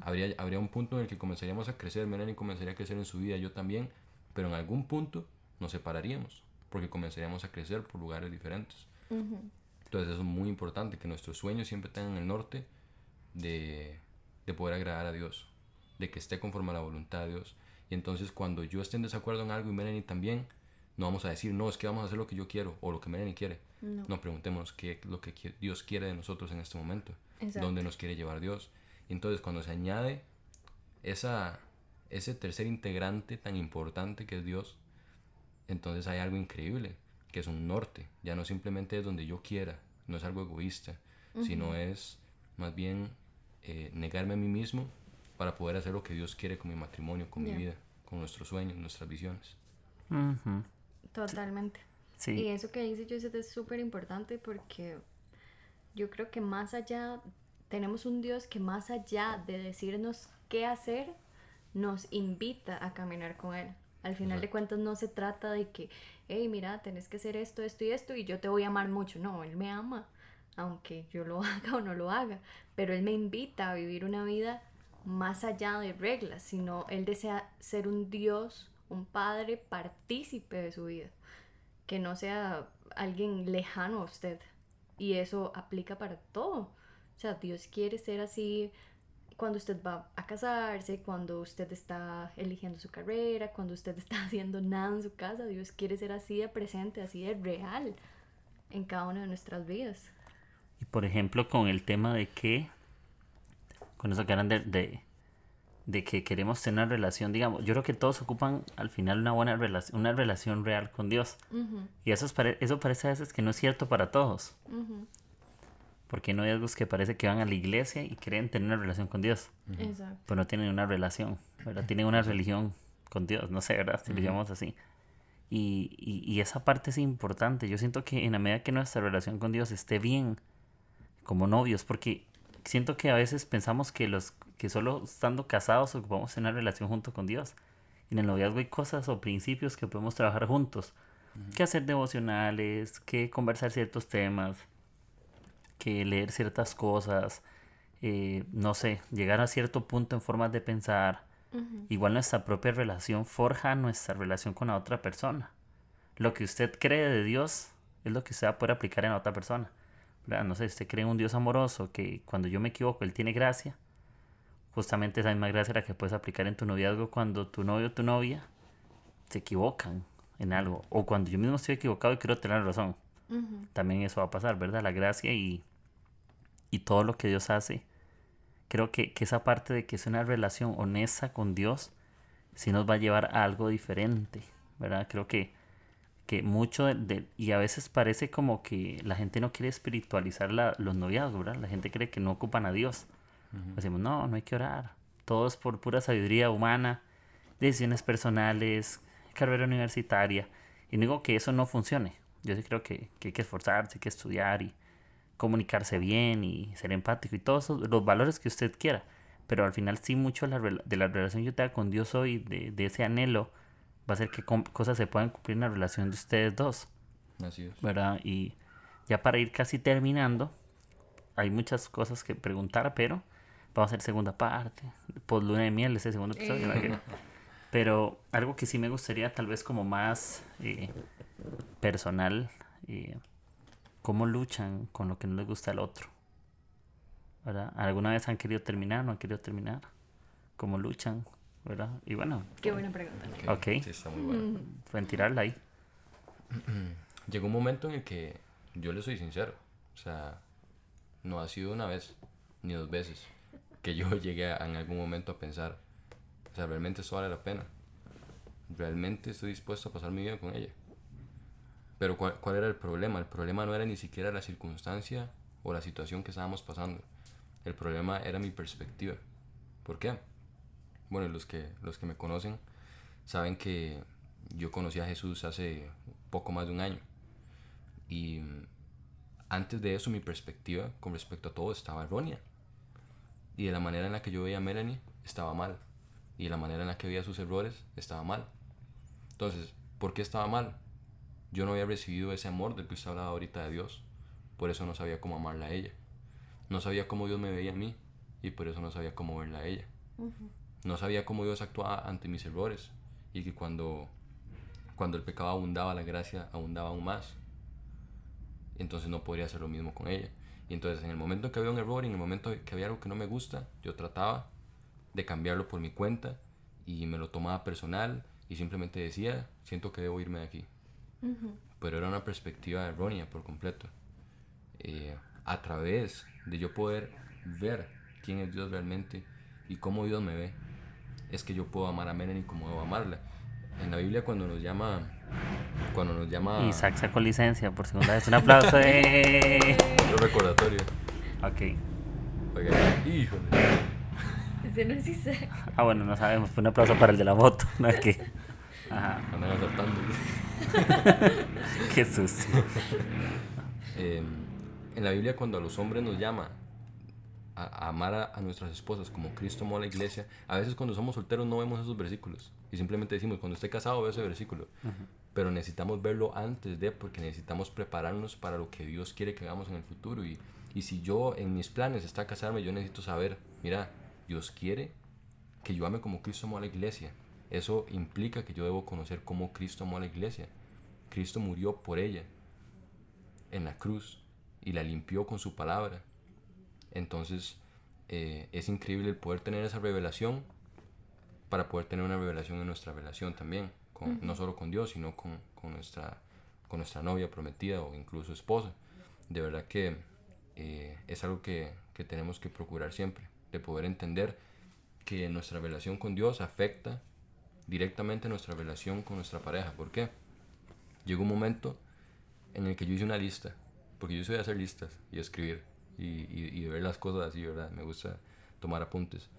habría, habría un punto en el que comenzaríamos a crecer, Melanie comenzaría a crecer en su vida, yo también, pero en algún punto nos separaríamos porque comenzaríamos a crecer por lugares diferentes. Entonces eso es muy importante, que nuestros sueños siempre tengan el norte de, de poder agradar a Dios, de que esté conforme a la voluntad de Dios. Y entonces cuando yo esté en desacuerdo en algo y Melanie también, no vamos a decir, no, es que vamos a hacer lo que yo quiero o lo que Melanie quiere. No, no preguntemos qué es lo que Dios quiere de nosotros en este momento, dónde nos quiere llevar Dios. Y entonces cuando se añade esa, ese tercer integrante tan importante que es Dios, entonces hay algo increíble, que es un norte. Ya no simplemente es donde yo quiera, no es algo egoísta, sino es más bien eh, negarme a mí mismo para poder hacer lo que Dios quiere con mi matrimonio, con mi vida, con nuestros sueños, nuestras visiones. Totalmente. Y eso que dice Joseph es súper importante porque yo creo que más allá, tenemos un Dios que más allá de decirnos qué hacer, nos invita a caminar con Él. Al final de cuentas no se trata de que, hey, mira, tenés que hacer esto, esto y esto y yo te voy a amar mucho. No, Él me ama, aunque yo lo [laughs] haga o no lo haga. Pero Él me invita a vivir una vida más allá de reglas, sino Él desea ser un Dios, un Padre partícipe de su vida, que no sea alguien lejano a usted. Y eso aplica para todo. O sea, Dios quiere ser así cuando usted va a casarse, cuando usted está eligiendo su carrera, cuando usted está [laughs] haciendo nada en su casa, Dios quiere ser así de presente, así de real en cada una de nuestras vidas. Y por ejemplo, con el tema de que, con eso que eran de, de, que queremos tener una relación, digamos, yo creo que todos ocupan al final una buena relación, una relación real con Dios. Y eso, es, eso parece a veces que no es cierto para todos. Porque no hay algo que parece que van a la iglesia y creen tener una relación con Dios. Exacto. Pero no tienen una relación, ¿verdad? Tienen una religión con Dios, no sé, ¿verdad? Si lo llamamos así. Y, y, esa parte es importante. Yo siento que en la medida que nuestra relación con Dios esté bien como novios, porque siento que a veces pensamos que los que solo estando casados ocupamos una relación junto con Dios. Y en el noviazgo hay cosas o principios que podemos trabajar juntos. Que hacer devocionales, que conversar ciertos temas, que leer ciertas cosas, eh, no sé, llegar a cierto punto en formas de pensar. Igual nuestra propia relación forja nuestra relación con la otra persona. Lo que usted cree de Dios es lo que usted va a poder aplicar en la otra persona. No sé, usted cree en un Dios amoroso que cuando yo me equivoco, Él tiene gracia. Justamente esa misma gracia la que puedes aplicar en tu noviazgo cuando tu novio o tu novia se equivocan en algo. O cuando yo mismo estoy equivocado y quiero tener razón. También eso va a pasar, ¿verdad? La gracia y, y todo lo que Dios hace creo que, esa parte de que es una relación honesta con Dios, sí nos va a llevar a algo diferente, ¿verdad? Creo que, que mucho de, y a veces parece como que la gente no quiere espiritualizar los noviazgos, ¿verdad? La gente cree que no ocupan a Dios. Decimos, no, no hay que orar. Todo es por pura sabiduría humana, decisiones personales, carrera universitaria. Y no digo que eso no funcione. Yo sí creo que, que hay que esforzarse, hay que estudiar y, comunicarse bien y ser empático y todos los valores que usted quiera. Pero al final sí mucho de la, de la relación que yo tenga con Dios hoy, de, de ese anhelo, va a ser que cosas se puedan cumplir en la relación de ustedes dos. Así es. ¿Verdad? Y ya para ir casi terminando, hay muchas cosas que preguntar, pero vamos a hacer segunda parte. Por luna de miel, ese segundo episodio. Eh. [laughs] Pero algo que sí me gustaría, tal vez como más eh, personal, eh, cómo luchan con lo que no les gusta al otro. ¿Verdad? ¿Alguna vez han querido terminar, no han querido terminar? ¿Cómo luchan? ¿Verdad? Y bueno. Qué buena pregunta. Ok. Sí, está muy buena. Pueden tirarla ahí. [clears throat] Llegó un momento en el que yo le soy sincero. O sea, no ha sido una vez ni dos veces que yo [laughs] llegué en algún momento a pensar, o sea, realmente esto vale la pena. Realmente estoy dispuesto a pasar mi vida con ella. Pero ¿cuál, ¿cuál, era el problema? El problema no era ni siquiera la circunstancia o la situación que estábamos pasando. El problema era mi perspectiva. ¿Por qué? Bueno, los que, los que me conocen saben que yo conocí a Jesús hace poco más de un año. Y antes de eso mi perspectiva con respecto a todo estaba errónea. Y de la manera en la que yo veía a Melanie estaba mal. Y de la manera en la que veía sus errores estaba mal. Entonces, ¿por qué estaba mal? yo no había recibido ese amor del que usted hablaba ahorita de Dios. Por eso no sabía cómo amarla a ella. No sabía cómo Dios me veía a mí y por eso no sabía cómo verla a ella. No sabía cómo Dios actuaba ante mis errores y que cuando, cuando el pecado abundaba, la gracia abundaba aún más. Entonces no podría hacer lo mismo con ella. Y entonces en el momento en que había un error, en el momento que había algo que no me gusta, yo trataba de cambiarlo por mi cuenta y me lo tomaba personal y simplemente decía, siento que debo irme de aquí. Pero era una perspectiva errónea por completo. Eh, a través de yo poder ver quién es Dios realmente y cómo Dios me ve, es que yo puedo amar a Melanie como debo amarla. En la Biblia cuando nos llama... Cuando nos llama... Isaac sacó licencia por segunda vez. Un aplauso. [laughs] Eh. Un recordatorio. Ok. Oiga, híjole. Ese no es Isaac. Ah, bueno, no sabemos. Un aplauso para el de la moto. [laughs] No es que... Ajá. Andan asaltando. [laughs] Qué sucio. Em, en la Biblia cuando a los hombres nos llama a, amar a, nuestras esposas como Cristo amó a la iglesia, a veces cuando somos solteros no vemos esos versículos y simplemente decimos, cuando esté casado veo ese versículo. Pero necesitamos verlo antes de, porque necesitamos prepararnos para lo que Dios quiere que hagamos en el futuro. Y, y si yo en mis planes está casarme, yo necesito saber, mira, Dios quiere que yo ame como Cristo amó a la iglesia. Eso implica que yo debo conocer cómo Cristo amó a la iglesia. Cristo murió por ella en la cruz y la limpió con su palabra. Entonces eh, es increíble el poder tener esa revelación para poder tener una revelación en nuestra relación también, con, no solo con Dios, sino con, nuestra, con nuestra novia prometida o incluso esposa. De verdad que eh, es algo que, que tenemos que procurar siempre, de poder entender que nuestra relación con Dios afecta directamente nuestra relación con nuestra pareja. ¿Por qué? Llegó un momento en el que yo hice una lista, porque yo soy de hacer listas y escribir y, y, ver las cosas así, ¿verdad? Me gusta tomar apuntes.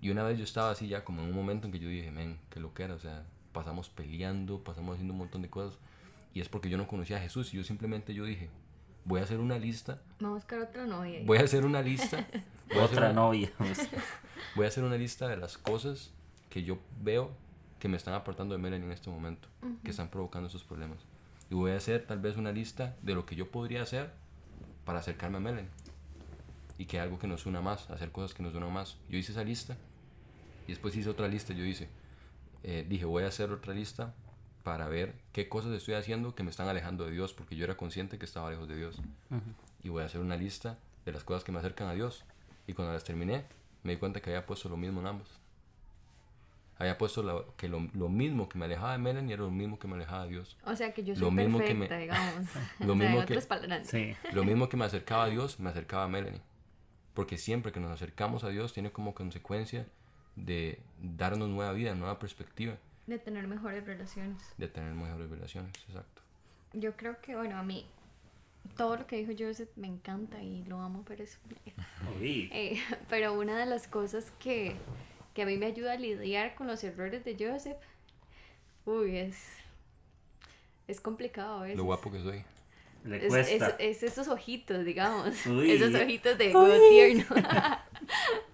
Y una vez yo estaba así ya como en un momento en que yo dije, men, qué lo que era, o sea, pasamos peleando, pasamos haciendo un montón de cosas. Y es porque yo no conocía a Jesús y yo simplemente yo dije, voy a hacer una lista. Vamos a buscar otra novia. Voy a hacer una lista. [laughs] otra novia. [laughs] voy a hacer una lista de las cosas que yo veo que me están aportando de Melanie en este momento, que están provocando esos problemas. Y voy a hacer tal vez una lista de lo que yo podría hacer para acercarme a Melanie. Y que algo que nos una más, hacer cosas que nos unan más. Yo hice esa lista y después hice otra lista. Yo hice, eh, dije, voy a hacer otra lista para ver qué cosas estoy haciendo que me están alejando de Dios, porque yo era consciente que estaba lejos de Dios. Y voy a hacer una lista de las cosas que me acercan a Dios. Y cuando las terminé, me di cuenta que había puesto lo mismo en ambos. Había puesto lo, que lo, lo, mismo que me alejaba de Melanie era lo mismo que me alejaba de Dios. O sea que yo soy lo mismo perfecta, que me, digamos. [laughs] lo, mismo que, lo mismo que me acercaba a Dios, me acercaba a Melanie. Porque siempre que nos acercamos a Dios tiene como consecuencia de darnos nueva vida, nueva perspectiva. De tener mejores relaciones. De tener mejores relaciones, exacto. Yo creo que, bueno, a mí todo lo que dijo Joseph me encanta y lo amo, pero es... [laughs] eh, pero una de las cosas que que a mí me ayuda a lidiar con los errores de Joseph, uy, es, es complicado a veces. Lo guapo que soy. Le cuesta. Es, esos ojitos, digamos. Esos ojitos de tierno. [laughs] [laughs]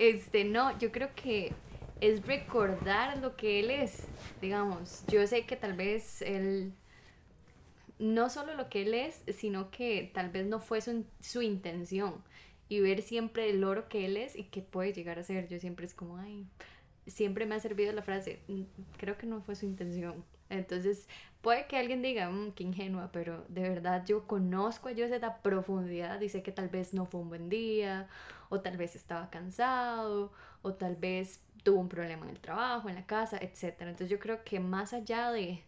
este, no, yo creo que es recordar lo que él es, digamos. Yo sé que tal vez él, no solo lo que él es, sino que tal vez no fue su, su intención y ver siempre el oro que él es y que puede llegar a ser. Yo siempre es como, ay, siempre me ha servido la frase, mm, creo que no fue su intención. Entonces, puede que alguien diga, mmm, qué ingenua, pero de verdad yo conozco a Dios a profundidad y sé que tal vez no fue un buen día, o tal vez estaba cansado, o tal vez tuvo un problema en el trabajo, en la casa, etc. Entonces, yo creo que más allá de,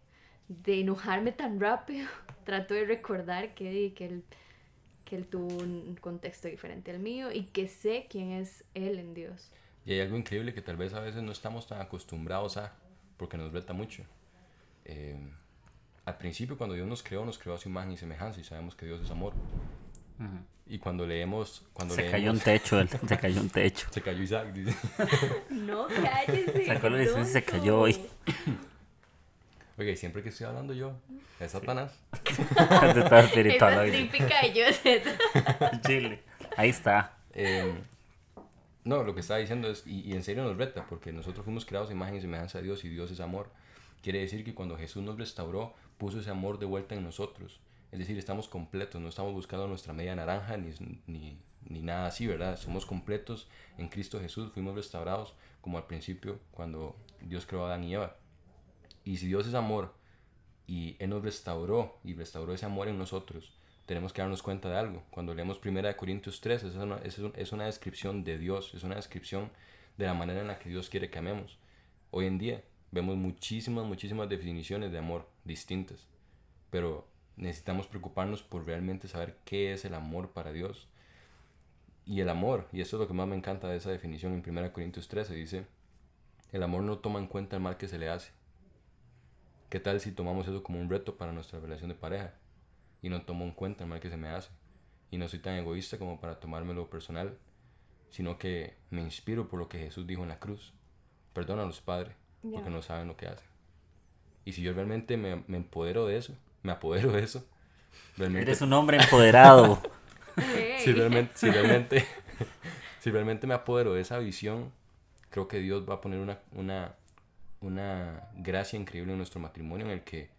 de enojarme tan rápido, [laughs] trato de recordar que, que él que él tuvo un contexto diferente al mío y que sé quién es él en Dios. Y hay algo increíble que tal vez a veces no estamos tan acostumbrados a, porque nos reta mucho. Eh, al principio cuando Dios nos creó, nos creó a su imagen y semejanza y sabemos que Dios es amor. Y cuando leemos... Cuando se cayó un techo, se cayó un [laughs] techo. se cayó Isaac, dice. no, cállese. Sacó la se cayó hoy. [coughs] Oye, siempre que estoy hablando yo, es Satanás. Te estás espiritual. Es típica de [laughs] Chile. Ahí está. Em, no, lo que estaba diciendo es, y, en serio nos reta, porque nosotros fuimos creados a imagen y semejanza de Dios y Dios es amor. Quiere decir que cuando Jesús nos restauró, puso ese amor de vuelta en nosotros. Es decir, estamos completos, no estamos buscando nuestra media naranja ni, ni, ni nada así, ¿verdad? Somos completos en Cristo Jesús, fuimos restaurados como al principio cuando Dios creó a Adán y Eva. Y si Dios es amor y Él nos restauró y restauró ese amor en nosotros, tenemos que darnos cuenta de algo. Cuando leemos 1 Corintios 3, es una, es una descripción de Dios, es una descripción de la manera en la que Dios quiere que amemos. Hoy en día vemos muchísimas, muchísimas definiciones de amor distintas, pero necesitamos preocuparnos por realmente saber qué es el amor para Dios. Y el amor, y eso es lo que más me encanta de esa definición en 1 Corintios 13, dice, el amor no toma en cuenta el mal que se le hace, ¿Qué tal si tomamos eso como un reto para nuestra relación de pareja? Y no tomo en cuenta el mal que se me hace. Y no soy tan egoísta como para tomármelo personal, sino que me inspiro por lo que Jesús dijo en la cruz. Perdona a padres, porque no saben lo que hacen. Y si yo realmente me, me empodero de eso, me apodero de eso. Realmente, Eres un hombre empoderado. [laughs] si, realmente, si, [laughs] realmente, si realmente me apodero de esa visión, creo que Dios va a poner una, una, una gracia increíble en nuestro matrimonio en el que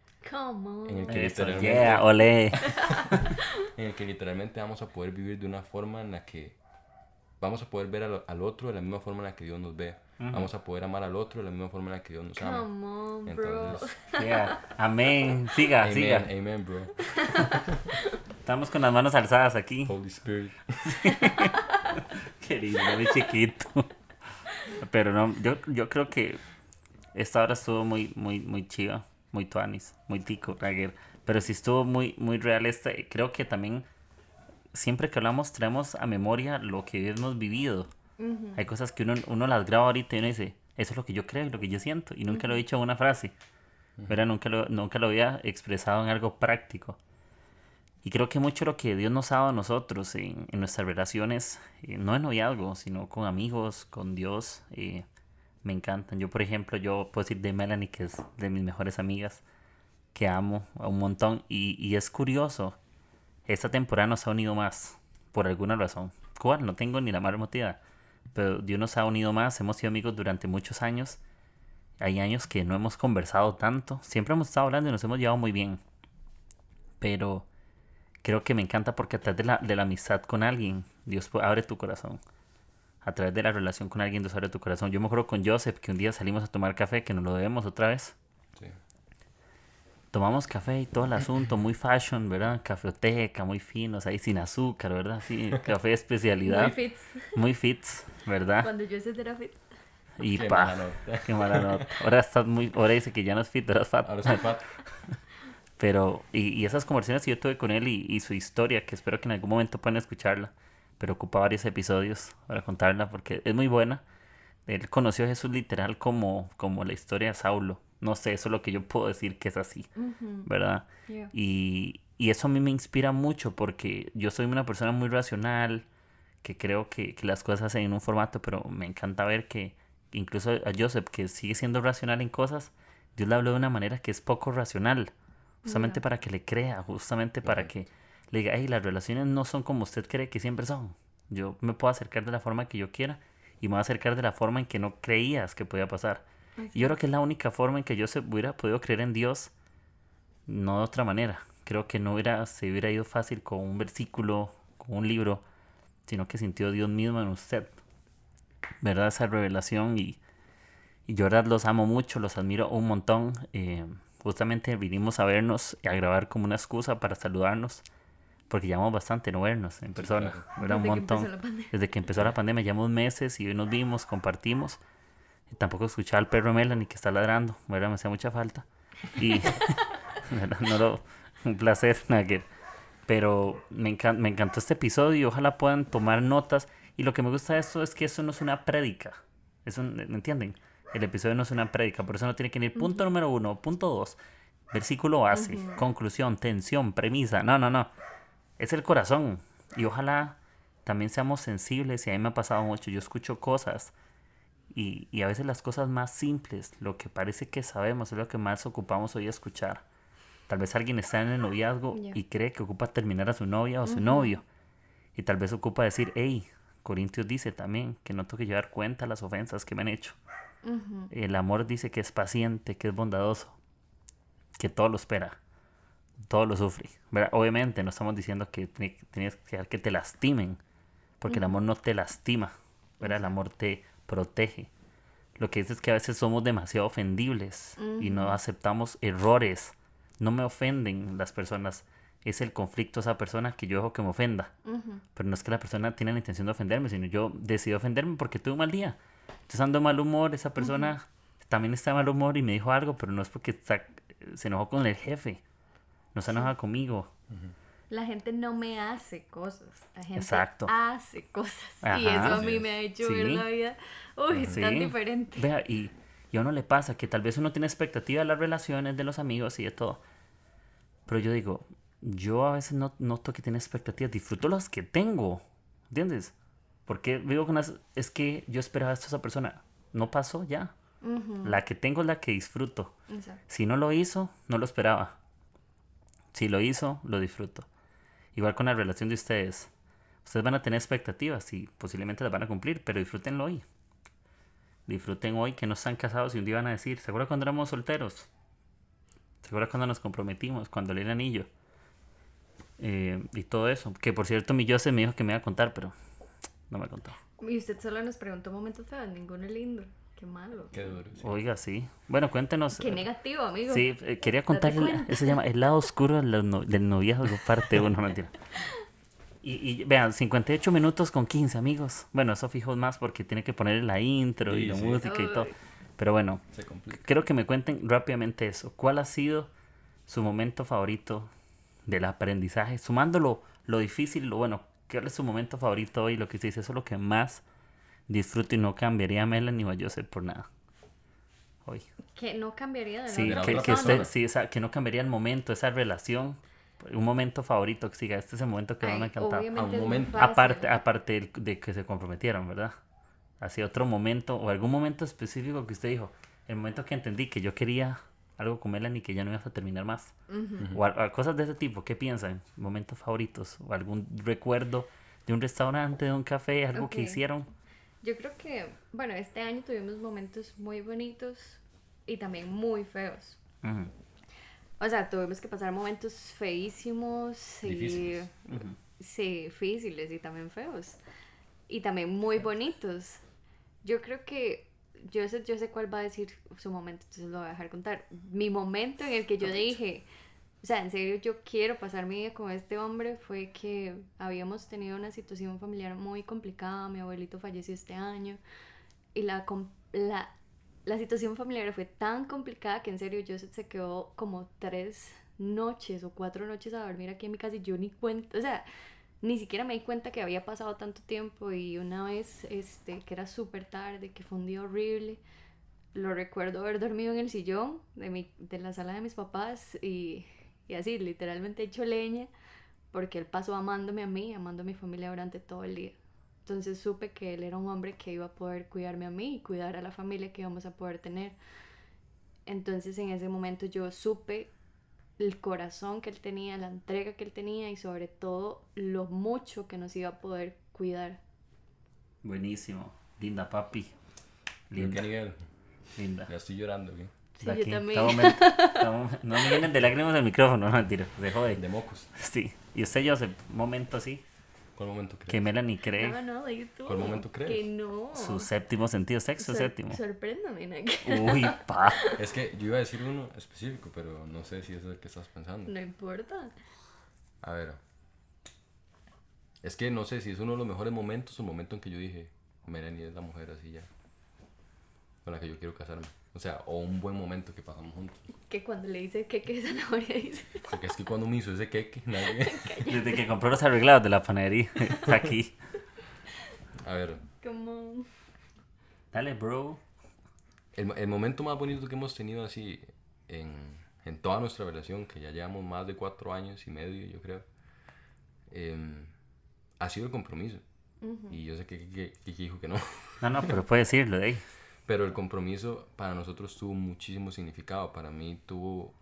en el que literalmente [laughs] en el que literalmente vamos a poder vivir de una forma en la que vamos a poder ver al, otro de la misma forma en la que Dios nos ve. Vamos a poder amar al otro de la misma forma en la que Dios nos ama. Entonces, [laughs] amén. Siga siga. amén bro. [laughs] Estamos con las manos alzadas aquí. Holy Spirit. [laughs] Querido mi chiquito. Pero no yo, yo creo que esta hora estuvo muy, muy, muy chiva, muy tuanis, muy tico, Rager. Pero sí estuvo muy, muy real este. Creo que también siempre que hablamos traemos a memoria lo que hemos vivido. Hay cosas que uno, uno las graba ahorita y uno dice, eso es lo que yo creo, lo que yo siento. Y nunca lo he dicho en una frase. pero Nunca, lo, nunca lo había expresado en algo práctico. Y creo que mucho lo que Dios nos ha dado a nosotros en, en nuestras relaciones, eh, no en noviazgo, sino con amigos, con Dios, eh, me encantan. Yo, por ejemplo, yo puedo decir de Melanie, que es de mis mejores amigas, que amo a un montón. Y, y es curioso, esta temporada nos ha unido más, por alguna razón. ¿Cuál? No tengo ni la más motiva. Pero Dios nos ha unido más, hemos sido amigos durante muchos años. Hay años que no hemos conversado tanto. Siempre hemos estado hablando y nos hemos llevado muy bien. Pero creo que me encanta porque a través de la, de la amistad con alguien, Dios abre tu corazón a través de la relación con alguien Dios abre tu corazón. Yo me acuerdo con Joseph que un día salimos a tomar café, que nos lo debemos otra vez. Sí. Tomamos café y todo el asunto, muy fashion, ¿verdad? Cafeoteca, muy finos, ahí sin azúcar, ¿verdad? Sí, café de especialidad. muy fits. Muy fits, ¿verdad? Cuando Joseph era fit. Y qué pa, mala qué mala nota. Ahora estás muy, ahora dice que ya no es fit, eras fat. Ahora soy fat. [laughs] Pero, y, y, esas conversaciones que yo tuve con él y, y su historia, que espero que en algún momento puedan escucharla pero ocupa varios episodios para contarla porque es muy buena. Él conoció a Jesús literal como, como la historia de Saulo. No sé, eso es lo que yo puedo decir que es así, ¿verdad? Y, y, eso a mí me inspira mucho porque yo soy una persona muy racional, que creo que, que las cosas hacen en un formato, pero me encanta ver que incluso a Joseph, que sigue siendo racional en cosas, Dios le habló de una manera que es poco racional, justamente para que le crea, justamente para que le diga, hey, las relaciones no son como usted cree que siempre son. Yo me puedo acercar de la forma que yo quiera y me voy a acercar de la forma en que no creías que podía pasar. Y yo creo que es la única forma en que yo se hubiera podido creer en Dios, no de otra manera. Creo que no hubiera, se hubiera ido fácil con un versículo, con un libro, sino que sintió Dios mismo en usted. ¿Verdad? Esa revelación y, y yo verdad los amo mucho, los admiro un montón. Eh, justamente vinimos a vernos y a grabar como una excusa para saludarnos porque llevamos bastante no vernos en persona, era un montón. Desde que empezó la pandemia, llevamos meses y hoy nos vimos, compartimos. Tampoco escuchaba al perro Melanie que está ladrando, ¿verdad? me hacía mucha falta. Y [laughs] no lo, un placer, Nagger. Pero me, me encantó este episodio y ojalá puedan tomar notas. Y lo que me gusta de esto es que eso no es una prédica. Eso, ¿Me entienden? El episodio no es una prédica, por eso no tiene que ir punto número uno, punto dos, versículo base, conclusión, tensión, premisa. No, no, no es el corazón. Y ojalá también seamos sensibles. Y a mí me ha pasado mucho. Yo escucho cosas. Y, y, a veces las cosas más simples, lo que parece que sabemos, es lo que más ocupamos hoy escuchar. Tal vez alguien está en el noviazgo y cree que ocupa terminar a su novia o su novio. Y tal vez ocupa decir, hey, Corintios dice también que no tengo que llevar cuenta las ofensas que me han hecho. El amor dice que es paciente, que es bondadoso, que todo lo espera todo lo sufre. Obviamente no estamos diciendo que tienes que dejar que te lastimen, porque el amor no te lastima, ¿verdad? el amor te protege. Lo que dice es que a veces somos demasiado ofendibles y no aceptamos errores. No me ofenden las personas. Es el conflicto esa persona que yo dejo que me ofenda. Pero no es que la persona tiene la intención de ofenderme, sino yo decido ofenderme porque tuve un mal día. Entonces ando mal humor, esa persona también está de mal humor y me dijo algo, pero no es porque se enojó con el jefe no se enoja conmigo. La gente no me hace cosas, la gente hace cosas. y eso a mí me ha hecho ver la vida, uy, tan diferente. Vea, y, y a uno le pasa que tal vez uno tiene expectativa de las relaciones, de los amigos y de todo. Pero yo digo, yo a veces no noto que tiene expectativas, disfruto las que tengo, ¿entiendes? Porque digo con las, es que yo esperaba esto a esa persona, no pasó ya. La que tengo es la que disfruto. Si no lo hizo, no lo esperaba. Si lo hizo, lo disfruto. Igual con la relación de ustedes. Ustedes van a tener expectativas y posiblemente las van a cumplir, pero disfrútenlo hoy. Disfruten hoy que no están casados y un día van a decir, ¿se acuerdan cuando éramos solteros? ¿Se acuerdan cuando nos comprometimos? Cuando le el anillo. Eh, y todo eso. Que por cierto, mi Joseph me dijo que me iba a contar, pero no me contó. Y usted solo nos preguntó momentos feos, ninguno lindo. Qué malo. Qué duro. Oiga, sí. Bueno, cuéntenos. Qué negativo, amigo. Sí, eh, quería contarle. Eso se llama El lado oscuro del noviazgo, parte 1, mentira. Y, y, vean, 58 minutos con 15 amigos. Bueno, eso fijo más porque tiene que poner la intro y la música y todo. Pero bueno, creo que me cuenten rápidamente eso. ¿Cuál ha sido su momento favorito del aprendizaje? Sumándolo lo difícil, lo bueno. ¿Qué es su momento favorito hoy? Lo que se dice, eso es lo que más disfruto y no cambiaría a Melanie o a Joseph por nada. Hoy. Que no cambiaría de sí, que, que, sí, esa, que no cambiaría el momento, esa relación. Un momento favorito que siga, este es el momento que van a cantar. un momento. Aparte, aparte de que se comprometieron, ¿verdad? hacia otro momento o algún momento específico que usted dijo, el momento que entendí que yo quería algo con Melanie que ya no ibas a terminar más. O, cosas de ese tipo, ¿qué piensan? ¿Momentos favoritos? ¿O algún recuerdo de un restaurante, de un café, algo que hicieron? Yo creo que, bueno, este año tuvimos momentos muy bonitos y también muy feos. O sea, tuvimos que pasar momentos feísimos y difíciles. sí, difíciles y también feos. Y también muy bonitos. Yo creo que yo sé, yo sé cuál va a decir su momento, entonces lo voy a dejar contar. Mi momento en el que yo dije, o sea, en serio, yo quiero pasar mi vida con este hombre fue que habíamos tenido una situación familiar muy complicada. Mi abuelito falleció este año y la, la, la situación familiar fue tan complicada que en serio yo se quedó como tres noches o cuatro noches a dormir aquí en mi casa y yo ni cuenta, o sea, ni siquiera me di cuenta que había pasado tanto tiempo y una vez, este, que era súper tarde, que fue un día horrible, lo recuerdo haber dormido en el sillón de, mi, de la sala de mis papás y, y así, literalmente hecho leña, porque él pasó amándome a mí, amando a mi familia durante todo el día. Entonces supe que él era un hombre que iba a poder cuidarme a mí y cuidar a la familia que íbamos a poder tener. Entonces en ese momento yo supe el corazón que él tenía, la entrega que él tenía y sobre todo lo mucho que nos iba a poder cuidar. Buenísimo. Linda papi. Linda. Linda. Ya estoy llorando aquí. Sí, yo también. [laughs] no me vienen de lágrimas del micrófono, [laughs] no, mentira. De jode. De mocos. Sí. ¿Y usted, yo un momento así? ¿Cuál momento cree? Que Melanie cree. No, no, tú. ¿Cuál momento cree? Que no. Su séptimo sentido, sexo séptimo. Sorpréndame, [laughs] Uy, pa. Es que yo iba a decir uno específico, pero no sé si es el que estás pensando. No importa. A ver. Es que no sé si es uno de los mejores momentos o el momento en que yo dije, Melanie es la mujer así ya. Con la que yo quiero casarme. O sea, o un buen momento que pasamos juntos. Que cuando le dice que qué zanahoria dice. Porque es que cuando me hizo ese queque, [laughs] nadie... Desde que compró los arreglados de la panadería, [laughs] aquí. A ver. Como... Dale, bro. El, el, momento más bonito que hemos tenido así en, en, toda nuestra relación, que ya llevamos más de cuatro años y medio, yo creo, em, ha sido el compromiso. Y yo sé que, que, que, dijo que no. No, no, pero puede decirlo de ahí. Pero el compromiso para nosotros tuvo muchísimo significado. Para mí tuvo,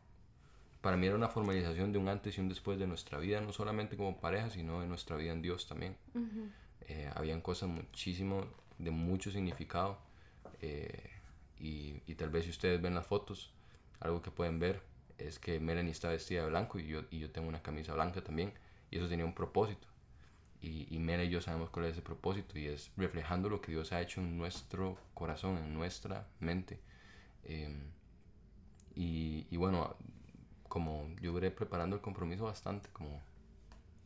para mí era una formalización de un antes y un después de nuestra vida, no solamente como pareja, sino de nuestra vida en Dios también. Eh, habían cosas muchísimo, de mucho significado. Eh, y, y, tal vez si ustedes ven las fotos, algo que pueden ver es que Melanie está vestida de blanco y yo, y yo tengo una camisa blanca también. Y eso tenía un propósito y, y Mera y yo sabemos cuál es ese propósito y es reflejando lo que Dios ha hecho en nuestro corazón, en nuestra mente. Em, y, y, bueno, como yo iré preparando el compromiso bastante, como...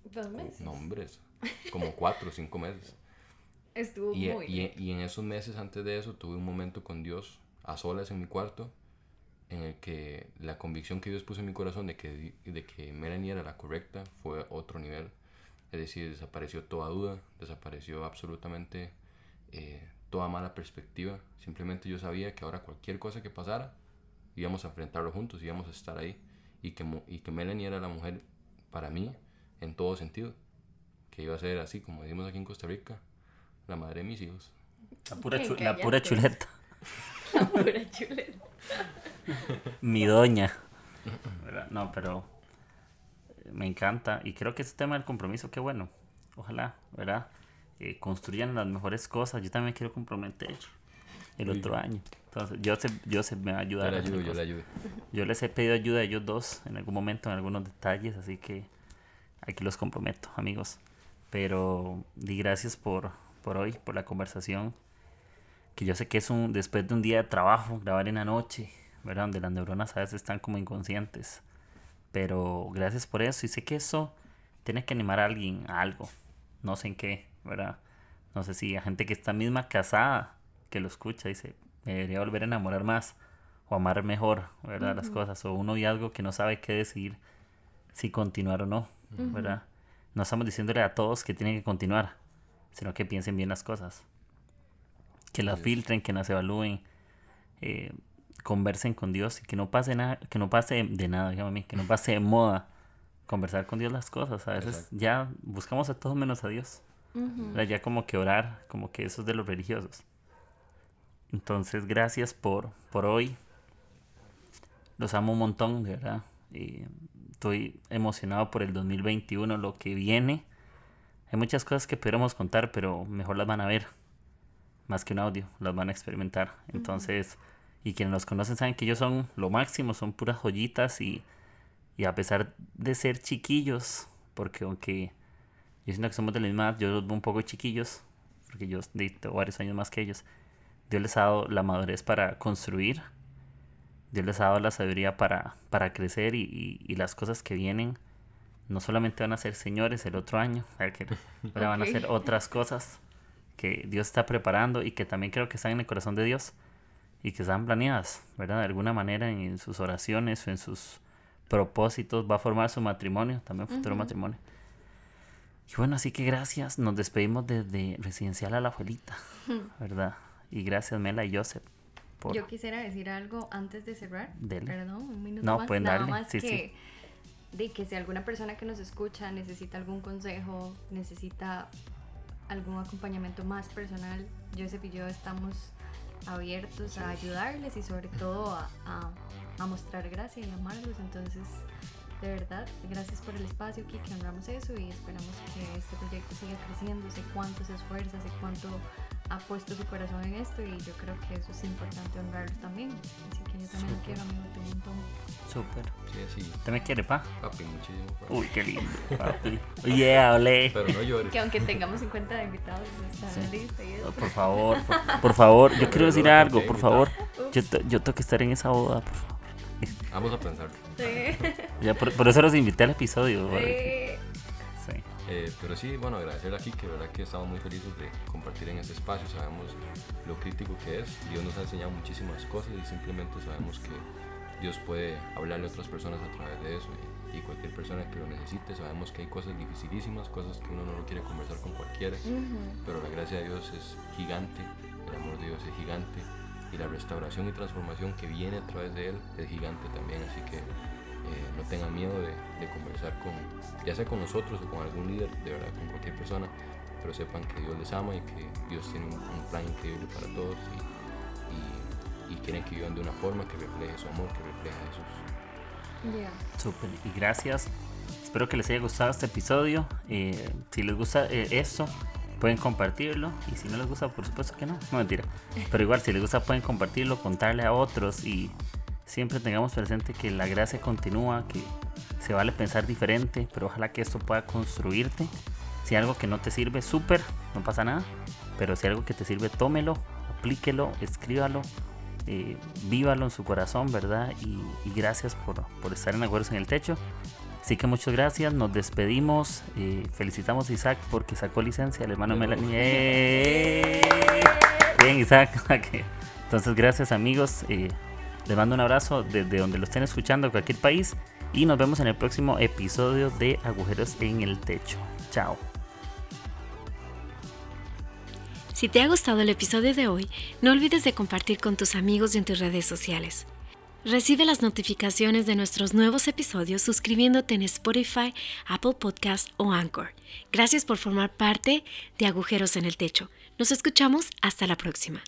Dos meses. Nombres, como cuatro o cinco meses. [laughs] Estuvo y, muy y, y, en esos meses antes de eso tuve un momento con Dios a solas en mi cuarto en el que la convicción que Dios puso en mi corazón de que, de que Melanie era la correcta fue otro nivel es decir, desapareció toda duda, desapareció absolutamente eh, toda mala perspectiva. Simplemente yo sabía que ahora cualquier cosa que pasara, íbamos a enfrentarlo juntos, íbamos a estar ahí. Y que, y que Melanie era la mujer para mí en todo sentido. Que iba a ser así, como decimos aquí en Costa Rica, la madre de mis hijos. La pura, la pura chuleta. [laughs] La pura chuleta. Mi doña. [laughs] No, pero me encanta y creo que ese tema del compromiso, qué bueno. Ojalá, ¿verdad? Eh, construyan las mejores cosas. Yo también quiero comprometer el otro año. Entonces, yo sé, me va a ayudar. Yo, ayudo, yo, le ayudo. yo les he pedido ayuda a ellos dos en algún momento, en algunos detalles, así que aquí los comprometo, amigos. Pero di gracias por, por hoy, por la conversación. Que yo sé que es un después de un día de trabajo, grabar en la noche, ¿verdad? Donde las neuronas a veces están como inconscientes. Pero gracias por eso. Y sé que eso tiene que animar a alguien a algo. No sé en qué, ¿verdad? No sé si a gente que está misma casada, que lo escucha, dice, me debería volver a enamorar más o amar mejor, ¿verdad? Las cosas. O un noviazgo que no sabe qué decir, si continuar o no, ¿verdad? No estamos diciéndole a todos que tienen que continuar, sino que piensen bien las cosas. Que las filtren, que las evalúen. Eh, conversen con Dios y que no pase nada, que no pase de nada, dígame que no pase de moda conversar con Dios las cosas. A veces ya buscamos a todos menos a Dios. Ya como que orar, como que eso es de los religiosos. Entonces, gracias por, por hoy. Los amo un montón, de verdad. estoy emocionado por el 2021, lo que viene. Hay muchas cosas que podríamos contar, pero mejor las van a ver. Más que un audio, las van a experimentar. Entonces, y quienes los conocen saben que ellos son lo máximo, son puras joyitas y, y a pesar de ser chiquillos, porque aunque yo siento que somos de la misma edad, yo los veo un poco chiquillos, porque yo tengo varios años más que ellos. Dios les ha dado la madurez para construir. Dios les ha dado la sabiduría para, para crecer y, y, las cosas que vienen no solamente van a ser señores el otro año, que [laughs] van a ser otras cosas que Dios está preparando y que también creo que están en el corazón de Dios y que están planeadas, ¿verdad? De alguna manera en sus oraciones o en sus propósitos va a formar su matrimonio, también futuro matrimonio. Y bueno, así que gracias. Nos despedimos desde Residencial a la Abuelita, [laughs] ¿verdad? Y gracias Mela y Joseph. Yo quisiera decir algo antes de cerrar. Perdón, un minuto no, más. Pueden Nada darle. más sí, que, sí. De que si alguna persona que nos escucha necesita algún consejo, necesita algún acompañamiento más personal, Joseph y yo estamos abiertos a ayudarles y sobre todo a, a, a mostrar gracia y amarlos. Entonces, de verdad, gracias por el espacio, Kiki, honramos eso y esperamos que este proyecto siga creciendo. Sé cuánto se esfuerza, sé cuánto ha puesto su corazón en esto y yo creo que eso es importante honrarlo también. Así que yo también lo quiero, amigo, te un montón. Súper. Sí, sí. ¿Te me quiere, pa? Papi, muchísimo. papi. Uy, qué lindo, papi. Yeah, ole. Pero no llores. Que aunque tengamos 50 invitados, está Sí. lista y eso. Por favor, por, por favor, yo quiero decir algo, ¿por favor. Yo, yo tengo que estar en esa boda, por favor. Vamos a pensar. Sí. Ya, por, por eso los invité al episodio. porque- Sí. Eh, pero sí, bueno, agradecer aquí que verdad que estamos muy felices de compartir en este espacio. Sabemos lo crítico que es. Dios nos ha enseñado muchísimas cosas y simplemente sabemos que Dios puede hablarle a otras personas a través de eso. Y, y cualquier persona que lo necesite, sabemos que hay cosas dificilísimas, cosas que uno no lo quiere conversar con cualquiera. Pero la gracia de Dios es gigante, el amor de Dios es gigante y la restauración y transformación que viene a través de Él es gigante también. Así que eh, no tengan miedo de, de conversar con, ya sea con nosotros o con algún líder, de verdad, con cualquier persona, pero sepan que Dios les ama y que Dios tiene un, un plan increíble para todos y, y, y quieren que vivan de una forma que refleje su amor, que refleje a Jesús. Ya. Súper, y gracias. Espero que les haya gustado este episodio. Eh, si les gusta eh, esto, pueden compartirlo. Y si no les gusta, por supuesto que no. No mentira. Pero igual, si les gusta, pueden compartirlo, contarle a otros. Y siempre tengamos presente que la gracia continúa, que se vale pensar diferente. Pero ojalá que esto pueda construirte. Si algo que no te sirve, súper, no pasa nada. Pero si algo que te sirve, tómelo, aplíquelo, escríbalo. eh, vívalo en su corazón, ¿verdad? Y, y gracias por, por estar en Acuerdos en el Techo. Así que muchas gracias, nos despedimos. eh, felicitamos a Isaac porque sacó licencia, el hermano. Melanie. [laughs] ¡Eh! Bien, Isaac. [laughs] Entonces, gracias amigos. Les mando un abrazo desde donde lo estén escuchando, cualquier país. Y nos vemos en el próximo episodio de Agujeros en el Techo. Chao. Si te ha gustado el episodio de hoy, no olvides de compartir con tus amigos y en tus redes sociales. Recibe las notificaciones de nuestros nuevos episodios suscribiéndote en Spotify, Apple Podcast o Anchor. Gracias por formar parte de Agujeros en el Techo. Nos escuchamos hasta la próxima.